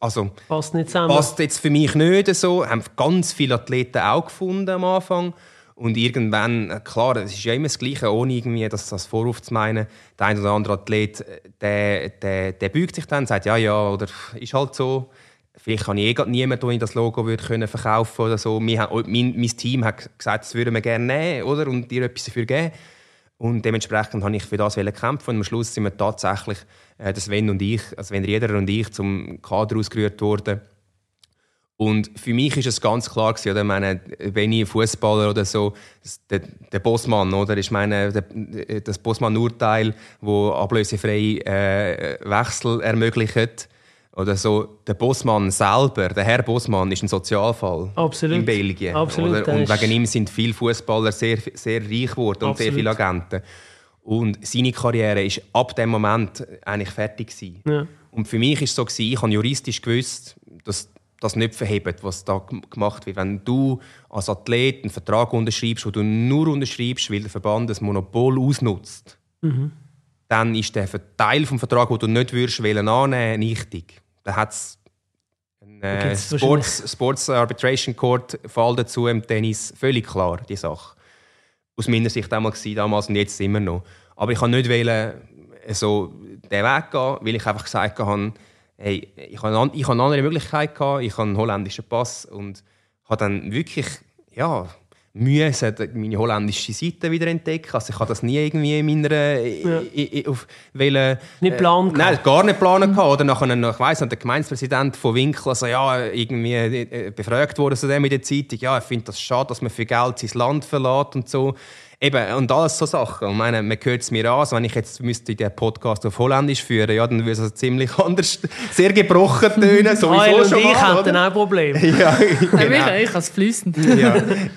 also passt nicht zusammen. Passt jetzt für mich nicht so. Haben ganz viele Athleten auch gefunden am Anfang. Und irgendwann, äh, klar, es ist ja immer das Gleiche, ohne irgendwie das als Vorwurf zu meinen. Der ein oder andere Athlet, äh, der, der, der beugt sich dann und sagt, ja, ja, oder ist halt so. Vielleicht kann ich eh niemanden, der das Logo würde können verkaufen oder so. Wir haben, mein, mein Team hat gesagt, das würden wir gerne nehmen oder? und dir etwas dafür geben. Und dementsprechend habe ich für das kämpfen. Und am Schluss sind wir tatsächlich, äh, das Sven und ich, also Sven Rieder und ich, zum Kader ausgerührt worden und für mich ist es ganz klar gewesen, oder? Ich meine, wenn ich Fußballer oder so, der, der Bossmann, oder? Ich meine, der, das Bossmann-Urteil, wo ablösefrei äh, Wechsel ermöglicht, oder so, der Bossmann selber, der Herr Bossmann, ist ein Sozialfall Absolut. in Belgien. Absolut? Und wegen ihm sind viele Fußballer sehr, sehr reich geworden und sehr viele Agenten. Und seine Karriere ist ab dem Moment eigentlich fertig gewesen. Ja. Und für mich ist es so gewesen, ich habe juristisch gewusst, dass das nicht verhebt, was da gemacht wird. Wenn du als Athlet einen Vertrag unterschreibst, wo du nur unterschreibst, weil der Verband das Monopol ausnutzt, mhm. dann ist der Teil des Vertrags, den du nicht würdest annehmen nichtig. Dann hat es einen äh, Sports, Sports Arbitration Court Fall dazu im Tennis völlig klar, die Sache. Aus meiner Sicht damals, damals und jetzt immer noch. Aber ich kann nicht wählen, so den Weg gehen, weil ich einfach gesagt habe, hey, ich hatte ich eine andere Möglichkeit, gehabt, ich habe einen holländischen Pass und habe dann wirklich, ja, Mühe, meine holländische Seite wieder entdecken. Also ich habe das nie irgendwie in meiner... Ja. auf, weil, nicht planen äh, Nein, gar nicht planen mhm. Oder nachher, ich weiss, der Gemeindepräsident von Winkel, also ja, irgendwie äh, befragt wurde zu dem in der Zeitung, ja, er findet das schade, dass man für Geld sein Land verlässt und so. Eben, und alles so Sachen. Ich meine, man hört es mir an, also wenn ich jetzt müsste den Podcast auf Holländisch führen, ja, dann würde es also ziemlich anders, sehr gebrochen tönen, sowieso und schon ich mal, dann auch Probleme. ja, genau. ich, ich es fließend. ja.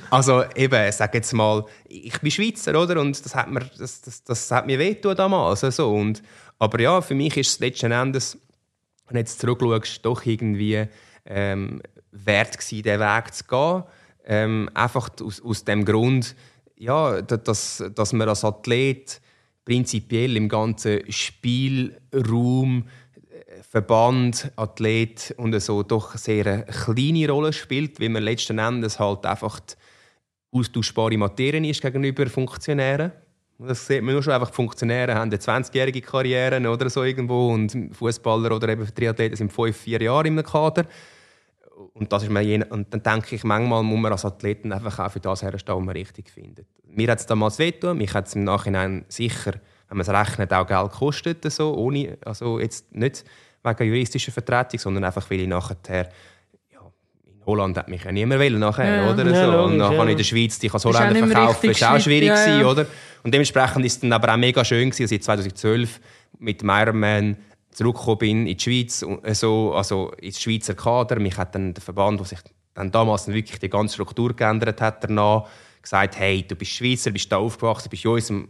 Also eben, sag jetzt mal, ich bin Schweizer, oder? Und das hat mir, das, das, das hat mir wehgetan damals. Also, und, aber ja, für mich ist es letzten Endes, wenn du jetzt zurückschaust, doch irgendwie ähm, wert gewesen, diesen Weg zu gehen. Ähm, einfach aus, aus dem Grund, ja, dass, dass man als Athlet prinzipiell im ganzen Spielraum äh, Verband, Athlet und so doch sehr eine kleine Rolle spielt, weil man letzten Endes halt einfach austauschbare Materie ist gegenüber Funktionären. Das sieht man nur schon einfach, Funktionäre haben eine 20-jährige Karriere oder so irgendwo und Fußballer oder eben Triathleten sind fünf, vier Jahre im Kader und, das ist mir je, und dann denke ich, manchmal muss man als Athleten einfach auch für das herstellen, was man richtig findet. Mir hat es damals wehgetan, mich hat es im Nachhinein sicher, wenn man es rechnet, auch Geld gekostet, so, ohne, also jetzt nicht wegen juristischer Vertretung, sondern einfach, weil ich nachher in Holland hat mich ja niemand wollen nachher, ja, oder? Ja, so. Logisch, und dann ja. in der Schweiz dich als Holländer verkaufen, das war auch schwierig, ja, gewesen, oder? Und dementsprechend ist es dann aber auch mega schön gewesen, seit 2012 mit Ironman zurückgekommen bin in die Schweiz, also, also ins Schweizer Kader. Mich hat dann der Verband, der sich dann damals wirklich die ganze Struktur geändert hat, danach gesagt, hey, du bist Schweizer, bist da aufgewachsen, bist in unserem,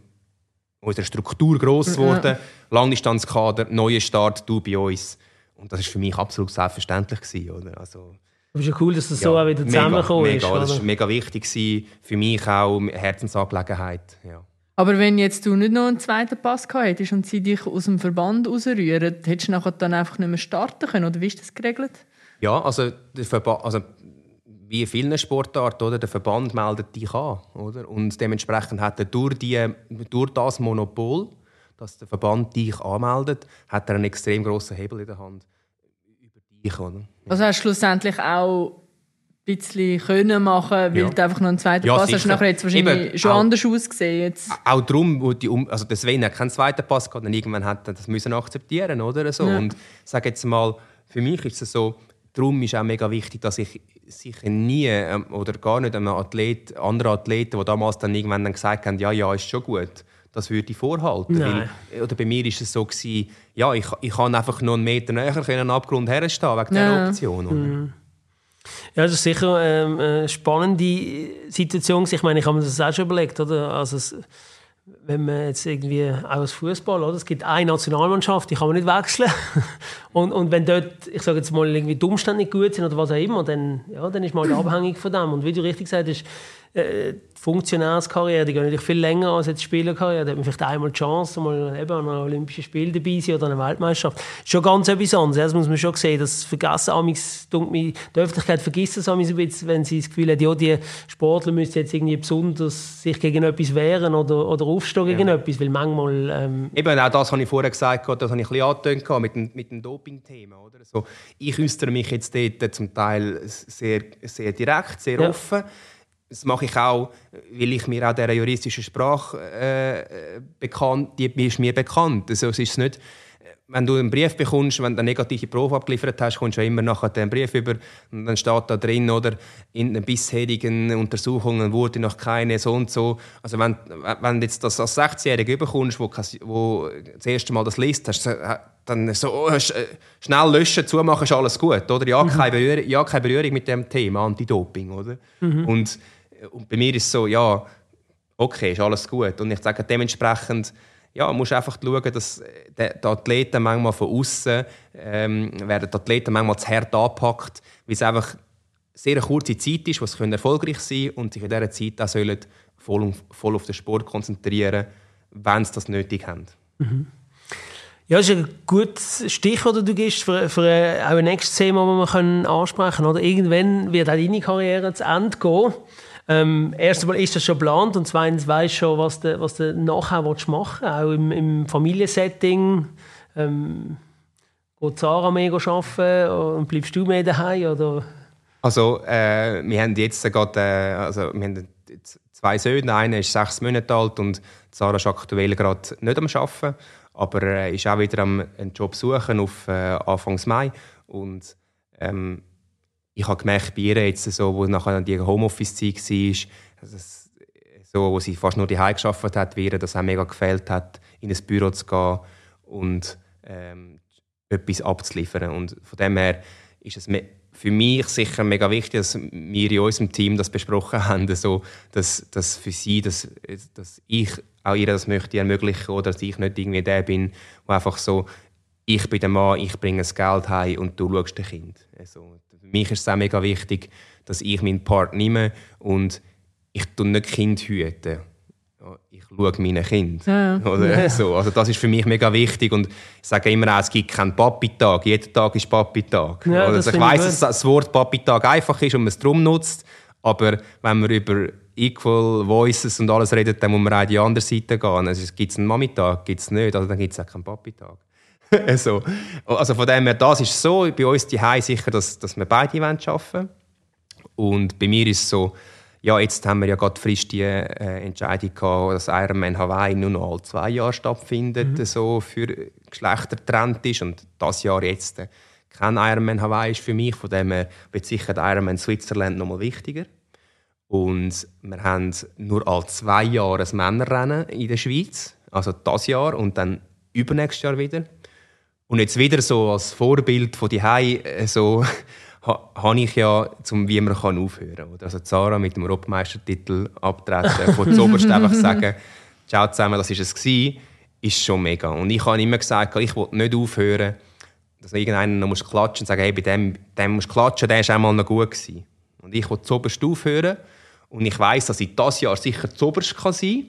unserer Struktur gross geworden, ja. Langdistanzkader, neuer Start, du bei uns. Und das war für mich absolut selbstverständlich. Gewesen, oder? Also, aber es ist ja cool, dass das ja, so auch wieder zusammengekommen ist. Mega, das war mega wichtig für mich auch, Herzensangelegenheit. Ja. Aber wenn jetzt du nicht noch einen zweiten Pass gehabt hättest und sie dich aus dem Verband rausrühren, hättest du nachher dann einfach nicht mehr starten können? Oder wie ist das geregelt? Ja, also, der also wie in vielen Sportarten, oder, der Verband meldet dich an. Oder? Und dementsprechend hat er durch, die, durch das Monopol, dass der Verband dich anmeldet, hat er einen extrem grossen Hebel in der Hand über dich. Oder? Also hast du schlussendlich auch bisschen können machen, weil ja. du einfach noch einen zweiten ja, Pass sicher. hast. Nachher jetzt wahrscheinlich Eben, schon auch, anders ausgesehen. Jetzt. Auch darum, wo die, also der Sven hat keinen zweiten Pass gehabt, und irgendwann hat er das müssen akzeptieren, oder so. Ja. Und sage jetzt mal, für mich ist es so, darum ist auch mega wichtig, dass ich sicher nie ähm, oder gar nicht einem Athlet, anderen Athleten, die damals dann irgendwann dann gesagt haben, ja, ja, ist schon gut, das würde ich vorhalten. Weil, oder bei mir ist es so gewesen, ja, ich, ich kann einfach noch einen Meter näher können, Abgrund herstehen wegen ja. dieser Option. Oder? Mhm. Ja, das ist sicher ähm, eine spannende Situation. Ich meine, ich habe mir das auch schon überlegt. Oder? Also, es, wenn man jetzt irgendwie auch als Fußball, oder? Es gibt eine Nationalmannschaft, die kann man nicht wechseln. und, und wenn dort, ich sage jetzt mal, irgendwie die Umstände nicht gut sind oder was auch immer, dann, ja, dann ist man halt abhängig von dem. Und wie du richtig gesagt hast, äh, Funktionärskarriere, die geht natürlich viel länger als jetzt Spielerkarriere. Da hat man vielleicht einmal die Chance, mal eben an einem Olympischen Spiel dabei sein oder einer Weltmeisterschaft. Das ist schon ganz etwas anderes. Das muss man schon sehen. Das vergessen amigs, die Öffentlichkeit vergisst das ein bisschen, wenn sie das Gefühl hat, ja, die Sportler müssen jetzt irgendwie besonders sich gegen etwas wehren oder, oder aufstehen gegen ja. etwas, weil manchmal... Ähm eben, auch das habe ich vorher gesagt, das habe ich ein bisschen angetönt mit dem, mit dem Doping-Thema. So, ich äußere mich jetzt dort zum Teil sehr, sehr direkt, sehr ja. offen das mache ich auch, weil ich mir auch dieser juristischen Sprache äh, bekannt, die ist mir bekannt. Also es ist nicht, wenn du einen Brief bekommst, wenn du eine negative Probe abgeliefert hast, kommst du ja immer nachher den Brief über und dann steht da drin, oder in den bisherigen Untersuchungen wurde noch keine so und so. Also wenn, wenn du jetzt das als 16-Jähriger bekommst, wo, wo das erste Mal das liest, hast, dann so oh, schnell löschen, zumachen, ist alles gut, oder? Ja, mhm. keine, Berührung, ja, keine Berührung mit dem Thema Anti-Doping, oder? Mhm. Und und bei mir ist es so, ja, okay, ist alles gut. Und ich sage dementsprechend, ja, musst einfach schauen, dass die, die Athleten manchmal von außen ähm, werden die Athleten manchmal zu hart angepackt, weil es einfach sehr eine kurze Zeit ist, wo sie erfolgreich sein können und sich in dieser Zeit auch sollen voll, voll auf den Sport konzentrieren, wenn sie das nötig haben. Mhm. Ja, das ist ein gutes Stichwort, das du gibst für, für auch ein nächstes Thema, das wir ansprechen können. Irgendwann wird auch deine Karriere zu Ende gehen. Ähm, erstens mal ist das schon geplant und zweitens weißt du schon, was du, was du nachher machen willst, auch im, im Familiensetting. Ähm, geht Sarah mehr arbeiten und bleibst du mehr daheim? Oder? Also, äh, wir haben jetzt gerade äh, also, wir haben zwei Söhne. Einer ist sechs Monate alt und Sarah ist aktuell gerade nicht am Arbeiten, aber äh, ist auch wieder am einen Job suchen auf äh, Anfang Mai. Und ähm, ich habe gemerkt, bei ihr jetzt so, wo nachher die Homeoffice-Zeit war, also so, wo sie fast nur die geschafft hat, wie ihr das auch mega gefällt hat, in ein Büro zu gehen und ähm, etwas abzuliefern. Und von dem her ist es für mich sicher mega wichtig, dass wir in unserem Team das besprochen haben, so, dass, dass für sie, dass, dass ich auch ihr das möchte ermöglichen oder dass ich nicht irgendwie der bin, der einfach so, ich bin der Mann, ich bringe das Geld heim und du schaust das Kind. Also, mich ist es auch mega wichtig, dass ich meinen Part nehme und ich tue nicht Kind hüten. Ich schaue meine Kind. Ja. Oder so. Also das ist für mich mega wichtig. Und ich sage immer auch, es gibt keinen Papi-Tag. Jeder Tag ist Papi-Tag. Ja, also ich weiss, dass das Wort Papi-Tag einfach ist und man es darum nutzt. Aber wenn man über Equal Voices und alles redet, dann muss man auch die andere Seite gehen. Also, gibt es einen Mami-Tag? Gibt es nicht. Also dann gibt es auch keinen Papi-Tag. so. Also von dem her, das ist so. Bei uns die sicher, dass, dass wir beide arbeiten wollen. Und bei mir ist es so, ja, jetzt haben wir ja gerade frisch die äh, Entscheidung gehabt, dass Ironman Hawaii nur noch alle zwei Jahre stattfindet, mhm. so für Geschlechtertrend ist und das Jahr jetzt äh, kein Ironman Hawaii ist für mich, von dem her wird sicher der Ironman Switzerland noch mal wichtiger. Und wir haben nur alle zwei Jahre ein Männerrennen in der Schweiz, also das Jahr und dann übernächstes Jahr wieder. Und jetzt wieder so als Vorbild von die äh, so habe ich ja, zum wie man kann aufhören kann. Also Zara mit dem Europameistertitel abtreten, von zuoberst einfach sagen, ciao zusammen, das war es gewesen, ist schon mega. Und ich habe immer gesagt, ich will nicht aufhören, dass irgendeiner noch muss klatschen und sagen, hey, bei dem, dem musst du klatschen, der war einmal noch gut gewesen. Und ich will zuoberst aufhören und ich weiß, dass ich das Jahr sicher zuoberst kann sein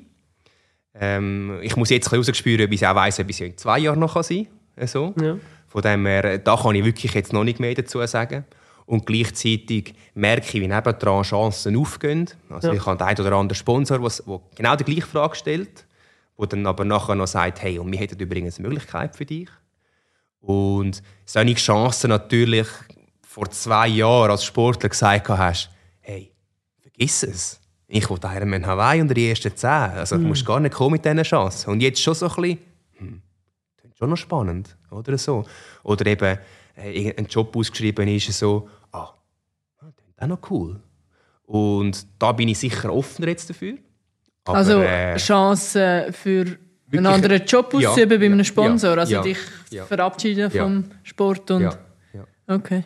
kann. Ähm, ich muss jetzt ein bisschen rausspüren, bis ich auch weiss, ob ich in zwei Jahren noch sein kann. So. Ja. Von dem her, da kann ich wirklich jetzt noch nicht mehr dazu sagen. Und gleichzeitig merke ich, wie nebendran Chancen aufgehen. Also ja. ich habe den einen oder anderen Sponsor, der genau die gleiche Frage stellt, der dann aber nachher noch sagt, hey, und wir hätten übrigens eine Möglichkeit für dich. Und solche Chancen natürlich vor zwei Jahren als Sportler gesagt hast, hey, vergiss es. Ich will Ironman Hawaii unter die ersten zehn. Also, mhm. du musst gar nicht kommen mit diesen Chancen. Und jetzt schon so ein bisschen, hm, schon noch spannend, oder so. Oder eben, äh, ein Job ausgeschrieben ist, so, ah, das ist auch noch cool. Und da bin ich sicher offener jetzt dafür. Aber, also äh, Chance für wirklich, einen anderen Job auszuüben ja, bei einem Sponsor, also ja, dich ja, verabschieden vom Sport und okay.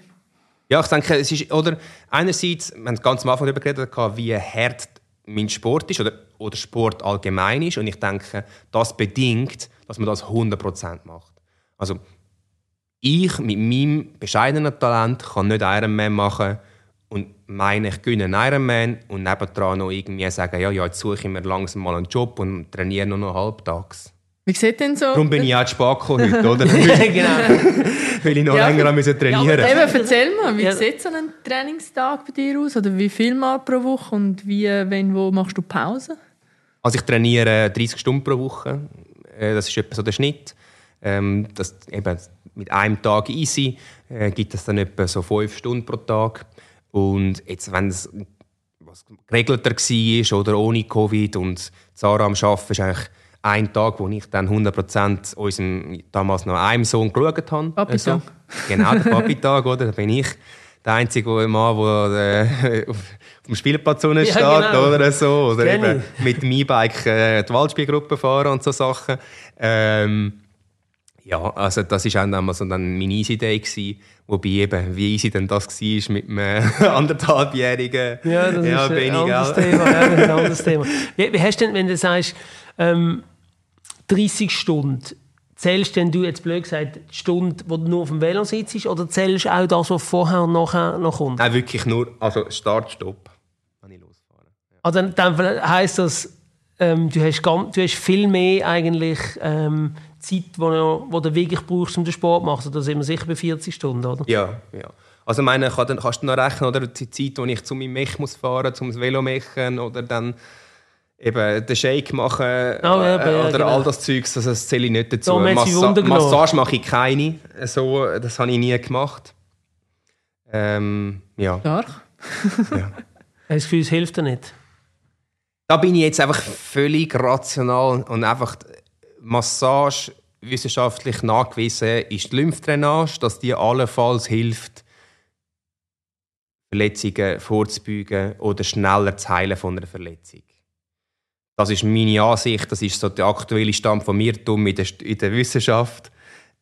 Ja, ich denke, es ist, oder einerseits, wir haben ganz am Anfang darüber geredet, wie hart mein Sport ist oder, oder Sport allgemein ist und ich denke, das bedingt, dass man das 100% macht. Also ich mit meinem bescheidenen Talent kann nicht Ironman machen und meine, ich gewinne einen Ironman und nebendran noch irgendwie sagen, ja, ja, jetzt suche ich mir langsam mal einen Job und trainiere nur noch halbtags. Wie sieht denn so? Darum bin ich auch spät heute, oder? genau. Weil ich noch ja, länger müssen trainieren musste. Ja, eben, erzähl mal, wie ja. sieht so ein Trainingstag bei dir aus? Oder wie viel Mal pro Woche und wie, wenn, wo machst du Pause? Also ich trainiere 30 Stunden pro Woche. Äh, das ist etwa so der Schnitt. Ähm, das, eben, mit einem Tag easy äh, gibt es dann etwa so fünf Stunden pro Tag. Und jetzt, wenn es was geregelter war oder ohne Covid und Sarah am Arbeiten ist eigentlich ein Tag, wo ich dann 100% unserem damals noch einem Sohn geschaut habe. Papi-Tag. Also, genau, der Papi-Tag, oder? Da bin ich der einzige Mann, der äh, auf dem Spielplatz ja, steht genau. oder so. Oder eben mit dem E-Bike äh, die Waldspielgruppe fahren und so Sachen. Ähm, ja, also das war auch einmal so dann meine Easy Day gewesen, wobei eben, wie easy denn das war mit einem anderthalbjährigen Ja, das ja, ist ein anderes Thema. Ja, ein anderes Thema. Wie, wie hast du denn, wenn du sagst, ähm, 30 Stunden, zählst denn du jetzt blöd gesagt die Stunde, wo du nur auf dem Velo sitzt, oder zählst du auch das, was vorher und nachher noch kommt? Nein, wirklich nur, also Start, Stopp, wenn ich losfahre. Ja. Also dann, dann heisst das, ähm, du, hast ganz, du hast viel mehr eigentlich... Ähm, Zeit, die du, wo du wirklich brauchst, um den Sport zu machen. Da sind wir sicher bei 40 Stunden, oder? Ja, ja. Also meine, kann, kannst du noch rechnen, oder die Zeit, die ich zu meinem Mech muss fahren zum Velo machen oder dann eben den Shake machen oh, ja, äh, oder genau. all das Zeugs, also das zähle ich nicht dazu. Da Massa Massage mache ich keine, so, das habe ich nie gemacht. Ähm, ja. Stark. ja. Das Gefühl, es hilft dir nicht? Da bin ich jetzt einfach völlig rational und einfach Massage wissenschaftlich nachgewiesen ist die Lymphdrainage, dass die allenfalls hilft, Verletzungen vorzubeugen oder schneller zu heilen von einer Verletzung. Das ist meine Ansicht, das ist so der aktuelle Stand von mir in der, in der Wissenschaft.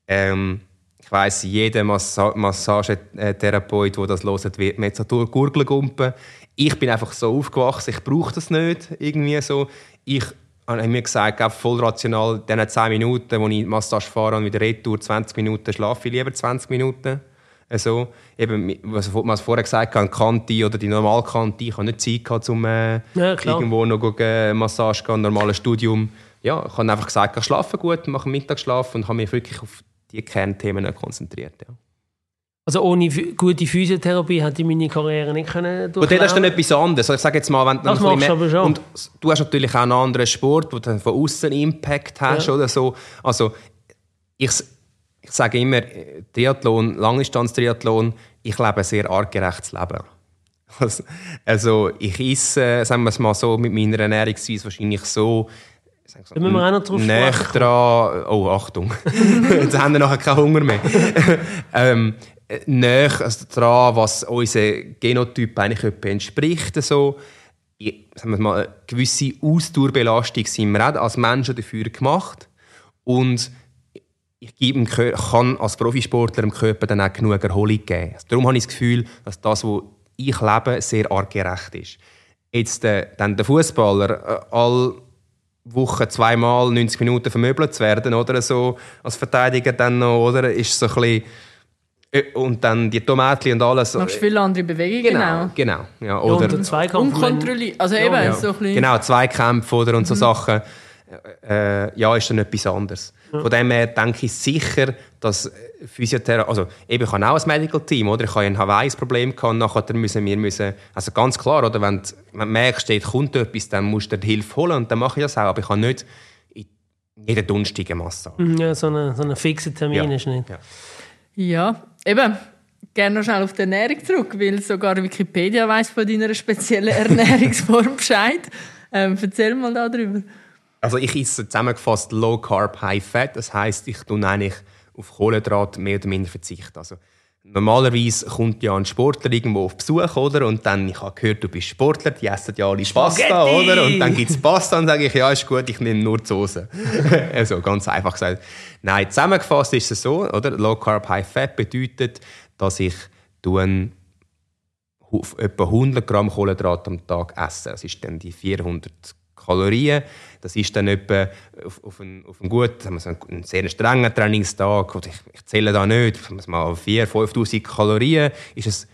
Ähm, ich weiss, jeder Massa Massagetherapeut, der das hört, wird mir jetzt Gurgeln gumpen. Ich bin einfach so aufgewachsen, ich brauche das nicht irgendwie so. Ich habe mir gesagt, voll rational, diese 10 Minuten, wo ich Massage fahre und wieder retour, 20 Minuten, schlafe ich lieber 20 Minuten. Also, eben, was man vorher gesagt hat, Kanti oder die Normalkante, ich habe nicht Zeit gehabt, um äh, ja, irgendwo noch eine Massage gehen, ein normales Studium. Ja, ich habe einfach gesagt, ich schlafe gut, mache Mittagsschlaf und habe mich wirklich auf die Kernthemen konzentriert. Ja. Also ohne gute Physiotherapie hätte ich meine Karriere nicht können Und das ist dann etwas anderes. Also ich sage jetzt mal, wenn das machst du aber schon. Und du hast natürlich auch einen anderen Sport, wo du von außen Impact hast ja. oder so. Also ich, ich sage immer, Triathlon, Langdistanz-Triathlon, ich lebe ein sehr artgerechtes Leben. Also, also ich esse, sagen wir es mal so, mit meiner Ernährungsweise wahrscheinlich so, da müssen wir auch noch drauf Näher dran, oh Achtung, jetzt haben wir nachher keinen Hunger mehr. ähm, näher also dran, was unser Genotyp eigentlich entspricht. So. sagen wir mal, eine gewisse Ausdauerbelastung sind wir auch als Menschen dafür gemacht. Und ich gebe kann als Profisportler dem Körper dann auch genug Erholung geben. Also darum habe ich das Gefühl, dass das, was ich lebe, sehr artgerecht ist. Jetzt äh, dann der Fußballer, äh, all Woche zweimal 90 Minuten vermöbelt zu werden oder so als Verteidiger dann noch, oder ist so ein bisschen äh, und dann die Tomaten und alles. Machst du viele andere Bewegungen genau, auch. Genau, ja. Oder ja, Zweikampf. Unkontrolliert. Also eben, ja. so ein bisschen. Genau, Zweikämpfe oder und so mhm. Sachen. Äh, ja, ist dann etwas anderes. Ja. Von dem her denke ich sicher, dass Physiotherapie, also eben, ich habe auch ein Medical Team, oder? Ich habe in Hawaii ein Problem gehabt, und nachher müssen wir müssen, also ganz klar, oder? Wenn du, merkst, dort kommt etwas, dann musst du dir Hilfe holen und dann mache ich das auch, aber ich habe nicht jeden Donnerstag eine Massage. Mhm, ja, so einen so eine fixen Termin ja. ist nicht. Ja. ja, eben, gerne noch schnell auf die Ernährung zurück, weil sogar Wikipedia weiß von deiner speziellen Ernährungsform Bescheid. Ähm, erzähl mal darüber. Also ich esse zusammengefasst Low Carb, High Fat. Das heißt, ich tue eigentlich auf Kohlenhydrat mehr oder minder verzichten. Also Normalerweise kommt ja ein Sportler irgendwo auf Besuch, oder? Und dann, ich habe gehört, du bist Sportler, die essen ja alle Pasta, oder? Und dann gibt es Pasta und sage ich, ja, ist gut, ich nehme nur die Soße. also ganz einfach gesagt. Nein, zusammengefasst ist es so, oder? Low Carb, High Fat bedeutet, dass ich tun etwa 100 Gramm Kohlenhydrat am Tag esse. Das ist dann die 400 Kalorien. Das ist dann etwa auf, auf einen, auf einen gut, sagen wir, einen sehr strengen Trainingstag, ich, ich zähle da nicht, mal 4.000, 5.000 Kalorien, ist es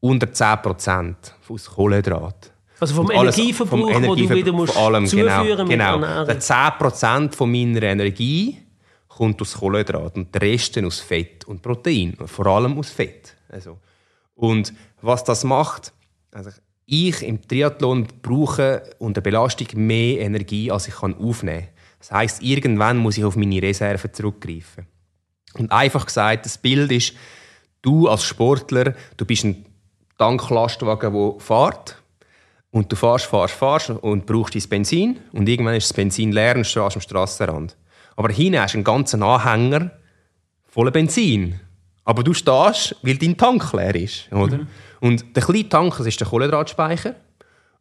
unter 10 Prozent aus Kohlenhydrat. Also vom Energieverbrauch, vom Energieverbrauch, den du wieder musst allem, genau, zuführen genau. genau. 10 von meiner Energie kommt aus Kohlenhydrat und der Rest aus Fett und Protein, vor allem aus Fett. Also, und was das macht, also ich im Triathlon brauche unter Belastung mehr Energie, als ich aufnehmen kann. Das heißt, irgendwann muss ich auf meine Reserven zurückgreifen. Und einfach gesagt, das Bild ist, du als Sportler, du bist ein Tanklastwagen, der fährt. Und du fährst, fährst, fährst und brauchst dein Benzin. Und irgendwann ist das Benzin leer und stehst am Strassenrand. Aber hinten hast du einen ganzen Anhänger voller Benzin. Aber du stehst, weil dein Tank leer ist. Oder? Mhm. Und der kleine Tank, das ist der Kohlendrahtspeicher.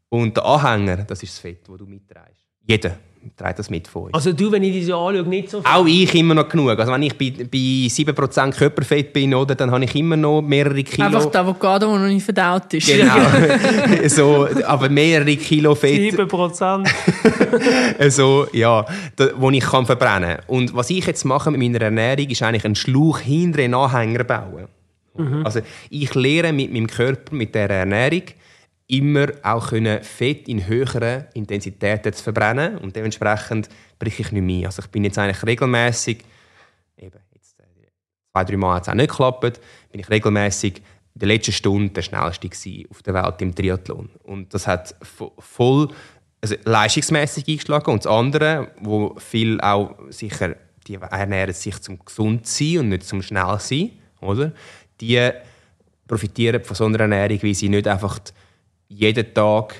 Und der Anhänger, das ist das Fett, das du mitträgst. Jeder trägt das mit von uns. Also du, wenn ich diese anschaue, nicht so viel? Auch ich immer noch genug. Also wenn ich bei, bei 7% Körperfett bin, oder, dann habe ich immer noch mehrere Kilo. Einfach der Avocado, der noch nicht verdaut ist. Genau. so, aber mehrere Kilo Fett. 7%. so, ja, da, wo ich kann verbrennen kann. Und was ich jetzt mache mit meiner Ernährung, ist eigentlich einen Schlauch hinter einen Anhänger bauen. Mhm. Also ich lehre mit meinem Körper, mit der Ernährung, immer auch können Fett in höheren Intensitäten zu verbrennen und dementsprechend breche ich nicht mehr. Also ich bin jetzt eigentlich regelmäßig, eben jetzt äh, zwei drei Mal hat es auch nicht geklappt, bin ich regelmäßig in der letzten Stunde der schnellste auf der Welt im Triathlon und das hat voll also leistungsmäßig eingeschlagen und das andere, wo viel auch sicher die ernähren sich zum gesund sein und nicht zum schnell sein, oder? Die profitieren von so einer Ernährung, weil sie nicht einfach jeden Tag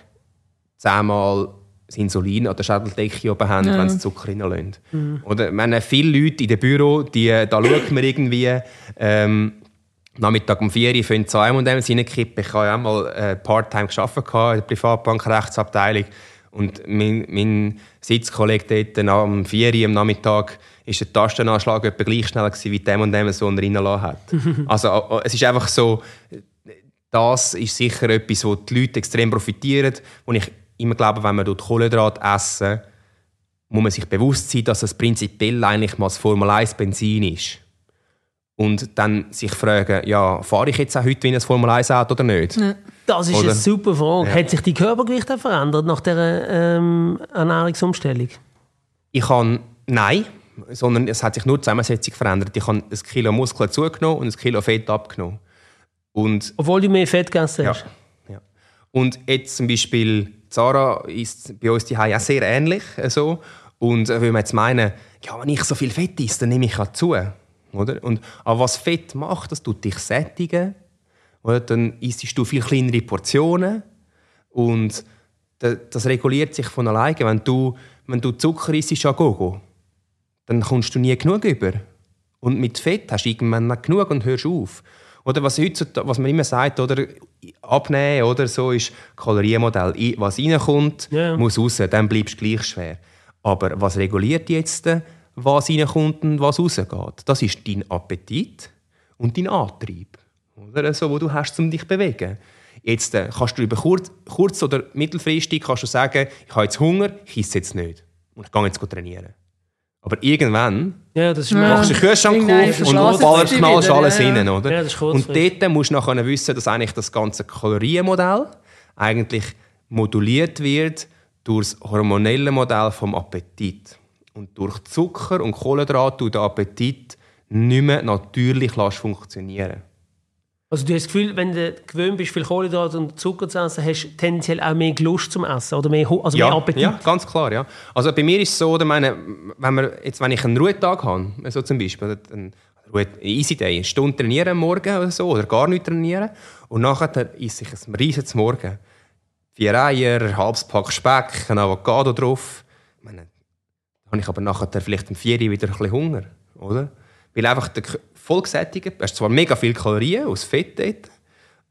zehnmal das Insulin an der Schädeldecke oben haben, ja. wenn sie Zucker reinlassen. Mhm. Oder meine, viele Leute in dem Büro, die, da schaut man irgendwie, ähm, Nachmittag um 4 Uhr fängt es an und dann reinkippen. Ich habe ja auch mal äh, Part-Time gearbeitet in der Privatbank, Rechtsabteilung. Und mein, mein Sitzkollege dort am 4 Uhr am Nachmittag ist der Tastenanschlag etwa gleich schnell gewesen, wie dem und dem so reingelassen hat. also es ist einfach so, das ist sicher etwas, wo die Leute extrem profitieren. Und ich immer glaube, wenn man dort Kohlenhydrat essen, muss man sich bewusst sein, dass es prinzipiell eigentlich mal das Formel 1 Benzin ist. Und dann sich fragen, ja, fahre ich jetzt auch heute wie ein Formel 1 Auto oder nicht? Ja. Das ist oder? eine super Frage. Ja. Hat sich die Körpergewicht verändert nach dieser ähm, Ernährungsumstellung? Ich habe, nein, sondern es hat sich nur die Zusammensetzung verändert. Ich habe ein Kilo Muskeln zugenommen und ein Kilo Fett abgenommen. Und Obwohl du mehr Fett gegessen hast? Ja. ja. Und jetzt zum Beispiel, Zara ist bei uns die auch sehr ähnlich. Äh, so. Und äh, wenn wir jetzt meinen, ja, wenn ich so viel Fett esse, dann nehme ich auch zu. Oder? Und, aber was Fett macht, das tut dich sättigen. Oder? Dann isst du viel kleinere Portionen. Und das reguliert sich von alleine. Wenn du, wenn du Zucker isst, an Gogo, dann kommst du nie genug über. Und mit Fett hast du irgendwann nicht genug und hörst auf. Oder was, heutzutage, was man immer sagt, oder abnehmen oder so, ist Kalorienmodell. Was reinkommt, yeah. muss raus, dann bleibst du gleich schwer. Aber was reguliert jetzt, was reinkommt und was rausgeht? Das ist dein Appetit und dein Antrieb. Oder? So, wo du hast, um dich zu bewegen. Jetzt äh, kannst du über kurz, kurz, oder mittelfristig kannst du sagen, ich habe jetzt Hunger, ich esse jetzt nicht. Und ich gehe jetzt trainieren. Aber irgendwann ja, das ist ja. machst du einen Kühlschrank auf und ballert knallst alles ja. rein. Oder? Ja, und dort musst du nachher wissen, dass eigentlich das ganze Kalorienmodell eigentlich moduliert wird durch das hormonelle Modell vom Appetit. Und durch Zucker und Kohlenhydrate du den Appetit nicht mehr natürlich funktionieren also du hast das Gefühl, wenn du gewöhnt bist, viel Kohlenhydrate und Zucker zu essen, hast du tendenziell auch mehr Lust zum Essen oder mehr, also ja, mehr Appetit? Ja, ganz klar, ja. Also bei mir ist es so, meine, wenn, wir, jetzt, wenn ich einen Ruhetag habe, so zum Beispiel, einen Easy Day, eine Stunde trainieren am Morgen oder so, oder gar nicht trainieren, und nachher esse ich ein riesen zum Morgen. Vier Eier, ein halbes Pack Speck, ein Avocado drauf. Ich meine, habe ich aber nachher vielleicht um vier Uhr wieder ein bisschen Hunger, oder? Weil einfach der, voll gesättigt. Du hast zwar mega viele Kalorien aus Fett dort,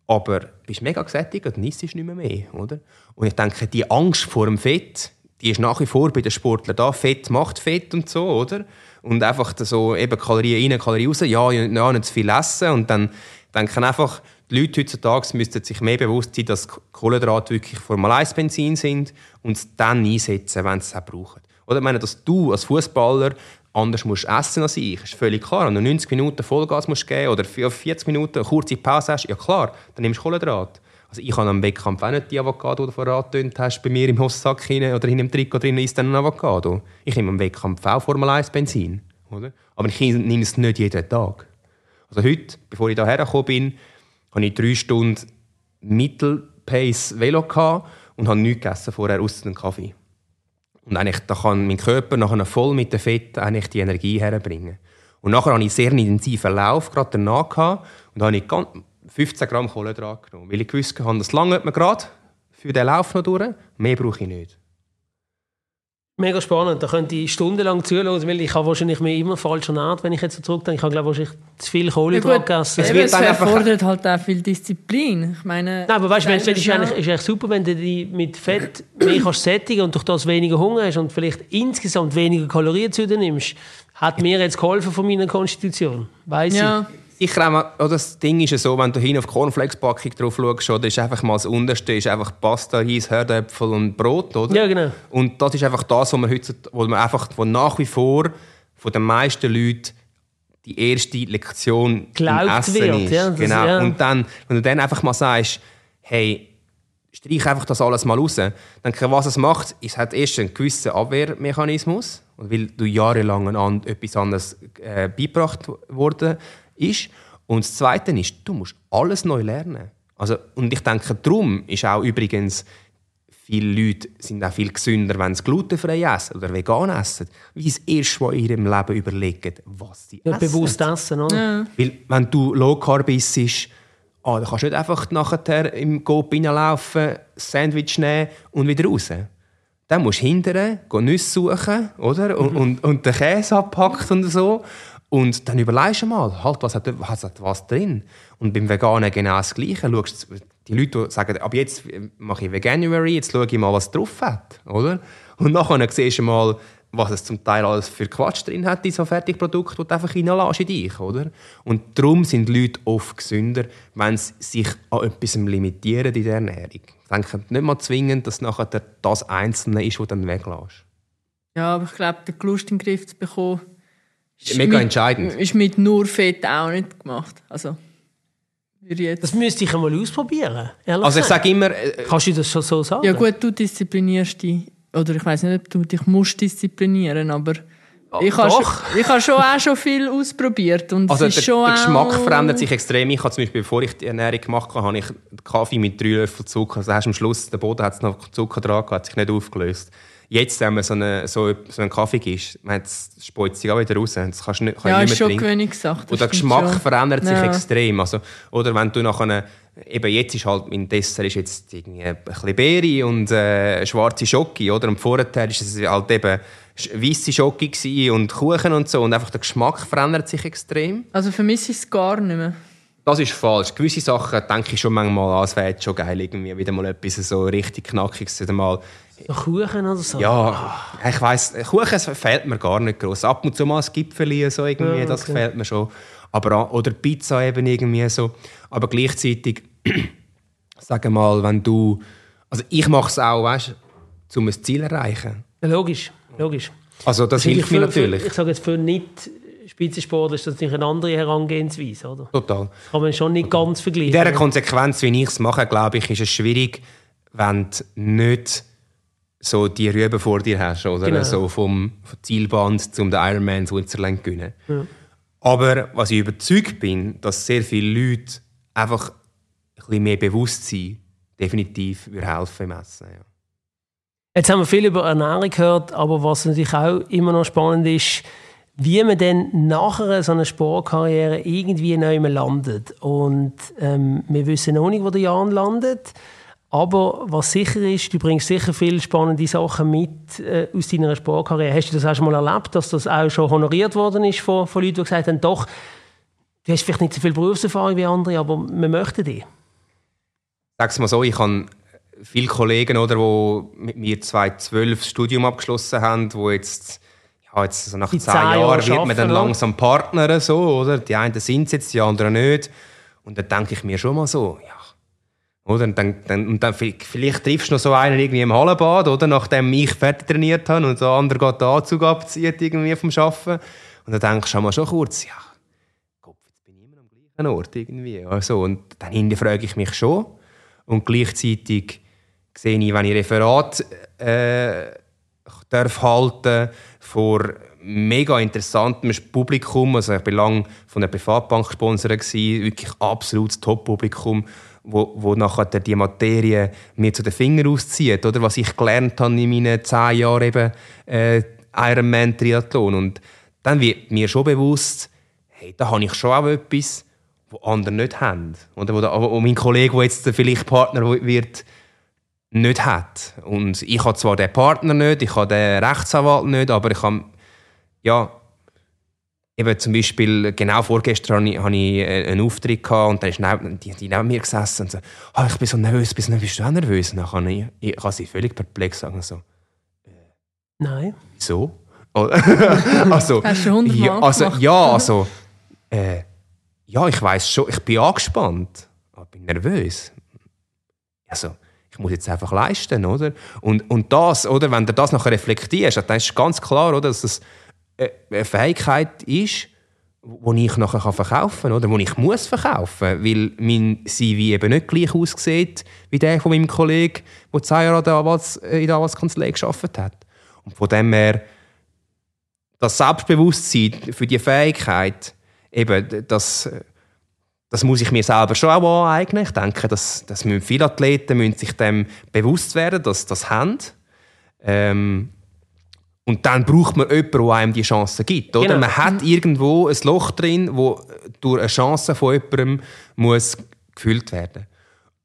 aber bist mega gesättigt und isst nicht mehr mehr. Oder? Und ich denke, die Angst vor dem Fett, die ist nach wie vor bei den Sportlern da. Fett macht Fett und so, oder? Und einfach so eben Kalorien rein, Kalorien raus, ja, ja nicht zu viel essen. Und dann denken einfach, die Leute heutzutage müssten sich mehr bewusst sein, dass Kohlenhydrate wirklich Formel-1-Benzin sind und es dann einsetzen, wenn sie es auch brauchen. Oder ich meine, dass du als Fußballer anders musst essen als ich, ist völlig klar. Wenn du 90 Minuten Vollgas musst geben oder 40 Minuten eine kurze Pause hast, ja klar, dann nimmst du Kohlenhydrat. Also ich habe am Wettkampf auch nicht die Avocado, die du vorher angetönt hast, bei mir im Hostsack hinein oder in einem Trikot drin ist dann ein Avocado. Ich nehme am Wettkampf auch Formel 1 Benzin. Oder? Aber ich nehme es nicht jeden Tag. Also heute, bevor ich hierher gekommen bin, habe ich drei Stunden Mittelpace Velo und habe nichts gegessen vorher, außer einen Kaffee. Und eigentlich, da kann mein Körper nachher voll mit dem Fett eigentlich die Energie herbringen. Und nachher hatte ich einen sehr intensiven Lauf gerade danach gehabt, und habe ich 15 Gramm Kohlenhydrate genommen, weil ich gewusst habe, das lange mir gerade für den Lauf noch durch, mehr brauche ich nicht. Mega spannend, da könnte ich stundenlang zuhören, weil ich habe wahrscheinlich mir immer falsch ernährt, wenn ich jetzt so zurückdenke. Ich habe glaube wahrscheinlich zu viel Kohlenhydrate gegessen. Es, wird es erfordert halt auch viel Disziplin. Ich meine... Nein, aber weißt du, es ist eigentlich, ist eigentlich super, wenn du dich mit Fett mehr kannst sättigen und durch das weniger Hunger hast und vielleicht insgesamt weniger Kalorien zu dir nimmst. Hat mir jetzt geholfen von meiner Konstitution, weiß ja. ich sicher auch, das Ding ist ja so, wenn du hin auf die Cornflakes-Packung drauf schaust, oder, ist einfach mal das Unterste ist einfach Pasta, Reis, Herdöpfel und Brot, oder? Ja, genau. Und das ist einfach das, was man heute, wo man einfach, wo nach wie vor von den meisten Leuten die erste Lektion Glaubt im Essen wird, ist. Ja, genau. Ist, ja. Und dann, wenn du dann einfach mal sagst, hey, streich einfach das alles mal raus, dann was es macht, es hat erst einen gewissen Abwehrmechanismus, weil du jahrelang an etwas anderes äh, beigebracht worden ist. Und das Zweite ist, du musst alles neu lernen. Also, und ich denke, darum ist auch übrigens, viele Leute sind auch viel gesünder, wenn sie glutenfrei essen oder vegan essen, weil sie erst mal in ihrem Leben überlegen, was sie ja, essen. Bewusst essen, oder? Ja. Weil, wenn du Low Carb isst, ah, dann kannst du nicht einfach nachher im Coop reinlaufen, Sandwich nehmen und wieder raus. Dann musst du hindern, Nüsse suchen, oder? Und, mhm. und, und den Käse abpacken und so. Und dann überlegst du mal, halt, was hat, was hat was drin? Und beim Veganen genau das Gleiche. Schaust, die Leute, sagen, ab jetzt mache ich Veganuary, jetzt schaue ich mal, was drauf hat, oder? Und nachher siehst du mal, was es zum Teil alles für Quatsch drin hat, in so Fertigprodukte, die du einfach reinlässt in dich, oder? Und darum sind Leute oft gesünder, wenn sie sich an etwas limitieren in der Ernährung. Ich denke nicht mal zwingend, dass nachher das Einzelne ist, was du dann weglässt. Ja, aber ich glaube, den Lust in den Griff zu bekommen, ist mega mit, entscheidend. Ist mit nur Fett auch nicht gemacht. Also, das müsste ich einmal ausprobieren. Also ich sage immer... Äh, Kannst du das schon so sagen? Ja gut, du disziplinierst dich oder ich weiß nicht, ob du dich musst disziplinieren, aber oh, ich habe schon, ich habe schon auch schon viel ausprobiert und also der, der Geschmack verändert sich extrem. Ich habe zum Beispiel, bevor ich die Ernährung gemacht habe, habe ich Kaffee mit drei Löffeln Zucker. Also hast am Schluss der Boden hat noch Zucker dran, hat sich nicht aufgelöst. Jetzt, wenn man so, eine, so, so einen Kaffee gibt, man spült sich auch wieder raus. Das kannst du nicht, kann ja, nicht mehr schon trinken. Gesagt, und der Geschmack schon. verändert sich ja. extrem. Also, oder wenn du nachher eben jetzt ist halt mein Dessert ist jetzt irgendwie ein bisschen Beere und äh, schwarze Schoki, oder? Und vorher war es halt eben weiße Schoki und Kuchen und so und einfach der Geschmack verändert sich extrem. Also vermisse ich es gar nicht mehr. Das ist falsch. Gewisse Sachen denke ich schon manchmal, ah, es wäre schon geil, irgendwie wieder mal etwas so richtig knackiges oder mal Kuchen oder so? Ja, ich weiss, Kuchen fehlt mir gar nicht groß. Ab und zu mal ein Gipfel so irgendwie, ja, okay. das gefällt mir schon. Aber, oder Pizza eben irgendwie so. Aber gleichzeitig, sage mal, wenn du... Also ich mache es auch, weißt du, um ein Ziel zu erreichen. Ja, logisch, logisch. Also das, das hilft mir natürlich. Für, ich sage jetzt für nicht Spitzensport ist das natürlich eine andere Herangehensweise, oder? Total. Das kann man schon nicht ganz vergleichen. In dieser Konsequenz, wie ich es mache, glaube ich, ist es schwierig, wenn du nicht so die Rübe vor dir hast, oder? Genau. So vom, vom Zielband zum Ironman Switzerland gewinnen. Ja. Aber was ich überzeugt bin, dass sehr viele Leute einfach ein bisschen mehr Bewusstsein definitiv helfen im Essen. Ja. Jetzt haben wir viel über Ernährung gehört, aber was natürlich auch immer noch spannend ist, wie man dann nachher so einer Sportkarriere irgendwie neu landet. Und ähm, wir wissen noch nicht, wo der Jan landet. Aber was sicher ist, du bringst sicher viele spannende Sachen mit äh, aus deiner Sportkarriere. Hast du das auch schon mal erlebt, dass das auch schon honoriert worden ist von, von Leuten, die gesagt haben, doch, du hast vielleicht nicht so viel Berufserfahrung wie andere, aber wir möchten dich? Sag's mal so, ich habe viele Kollegen, oder, die mit mir 2012 das Studium abgeschlossen haben, die jetzt, ja, jetzt so nach zehn, Jahren Jahre wird man dann langsam Partner, so, oder? Die einen sind es jetzt, die anderen nicht. Und dann denke ich mir schon mal so, ja, oder? Und dann, dann, und dann vielleicht triffst du noch so einen irgendwie im Hallenbad, oder? Nachdem ich fertig trainiert habe und der andere geht den Anzug abzieht irgendwie vom Arbeiten. Und dann denkst du mal schon kurz, ja, Gott, jetzt bin ich immer am gleichen Ort irgendwie. Also, und dann hinterfrage ich mich schon. Und gleichzeitig sehe ich, wenn ich Referat äh, darf halten vor mega interessantem Publikum, also ich war lange von einer Privatbank gesponsert, wirklich absolutes Top-Publikum, wo, wo nachher die Materie mir zu den Fingern auszieht, oder? Was ich gelernt habe in meinen zehn Jahren eben äh, Ironman Triathlon. Und dann wird mir schon bewusst, hey, da habe ich schon auch etwas, was andere nicht haben, oder wo, wo mein Kollege, der jetzt vielleicht Partner wird, nicht hat. Und ich habe zwar den Partner nicht, ich habe den Rechtsanwalt nicht, aber ich habe ja Eben zum Beispiel, genau vorgestern hatte ich äh, einen Auftritt gehabt und dann ist neben, die, die neben mir gesessen und so, oh, ich bin so nervös, bist du, bist du auch nervös? Und dann kann ich, ich kann sie völlig perplex sagen, so, äh, Nein. Wieso? also, Hast du hundertmal ja, also, ja, also, äh, ja, ich weiß schon, ich bin angespannt, aber ich bin nervös. Also, ich muss jetzt einfach leisten, oder? Und, und das, oder, wenn du das nachher reflektierst, dann ist ganz klar, oder, dass das eine Fähigkeit ist, die ich nachher verkaufen kann oder die ich muss verkaufen weil mein CV eben nicht gleich aussieht wie der von meinem Kollegen, der zehn Jahre in der Anwaltskanzlei gearbeitet hat. Und von dem her, das Selbstbewusstsein für die Fähigkeit, eben, das, das muss ich mir selber schon auch aneignen. Ich denke, dass, dass viele Athleten müssen sich dem bewusst werden, dass das haben. Ähm, und dann braucht man jemanden, der einem die Chance gibt. Oder? Genau. Man hat irgendwo ein Loch drin, wo durch eine Chance von jemandem muss gefüllt werden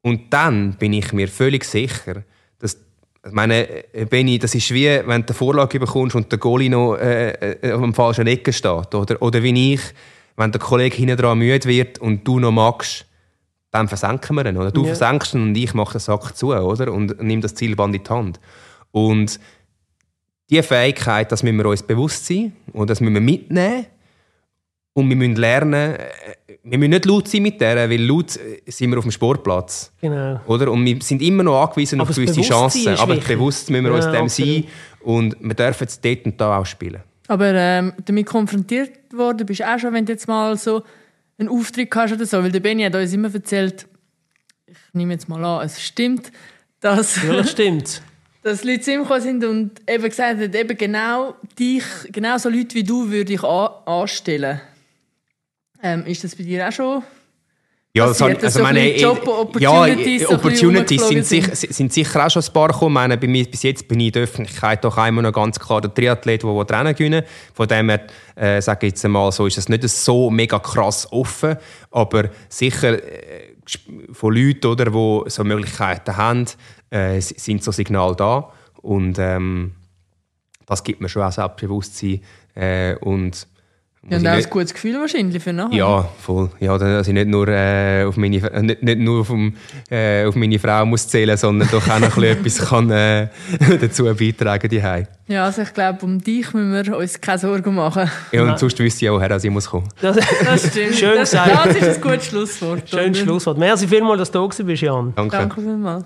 Und dann bin ich mir völlig sicher, dass ich meine, Benni, das ist wie, wenn du eine Vorlage bekommst und der Goalie noch äh, äh, auf dem falschen Ecke steht. Oder, oder wie ich, wenn der Kollege hinten dran müde wird und du noch magst, dann versenken wir ihn. Oder? Du Ja. versenkst ihn und ich mache den Sack zu oder? und nehme das Zielband in die Hand. Und diese Fähigkeit, das müssen wir uns bewusst sein und das müssen wir mitnehmen. Und wir müssen lernen, äh, wir müssen nicht laut sein mit der, weil laut äh, sind wir auf dem Sportplatz. Genau. Oder? Und wir sind immer noch angewiesen Aber auf gewisse Chancen. Aber wichtig. bewusst müssen wir uns Ja, dem absolut. sein. Und wir dürfen es dort und da auch spielen. Aber ähm, damit konfrontiert worden bist du auch schon, wenn du jetzt mal so einen Auftritt hast oder so. Weil der Benny hat uns immer erzählt, ich nehme jetzt mal an, es stimmt, dass, Ja, das stimmt. dass Leute zu ihm gekommen sind und eben gesagt haben, eben genau dich, genau so Leute wie du würde ich an, anstellen. Ähm, ist das bei dir auch schon? Ja, das passiert, habe- dass so ein bisschen Job-Opportunities ja, so ein äh, bisschen Opportunities sind, sicher, sind sicher auch schon ein paar gekommen. Ich meine, bei mir, bis jetzt bin ich in der Öffentlichkeit doch einmal noch ganz klar der Triathlet, der das Rennen gewinnen Von dem her, äh, sage ich jetzt einmal so, ist es nicht so mega krass offen, aber sicher äh, von Leuten, oder, die so Möglichkeiten haben, äh, sind so Signale da. Und ähm, das gibt mir schon auch Selbstbewusstsein. Äh, und Ja, und auch ein gutes Gefühl wahrscheinlich für nachher. ja, voll. Ja, dass ich nicht nur, äh, auf, meine, äh, nicht, nicht nur auf, dem, äh, auf meine Frau muss zählen, sondern doch auch noch ein bisschen etwas kann, äh, dazu beitragen daheim. Ja, also ich glaube, um dich müssen wir uns keine Sorgen machen. Ja, und sonst wüsste ich auch, woher dass ich muss kommen. Das, Das stimmt. Schön das, gesagt. das ist ein gutes Schlusswort. Schönes? Schlusswort. Merci vielmals, dass du da bist, Jan. Danke. Danke vielmals.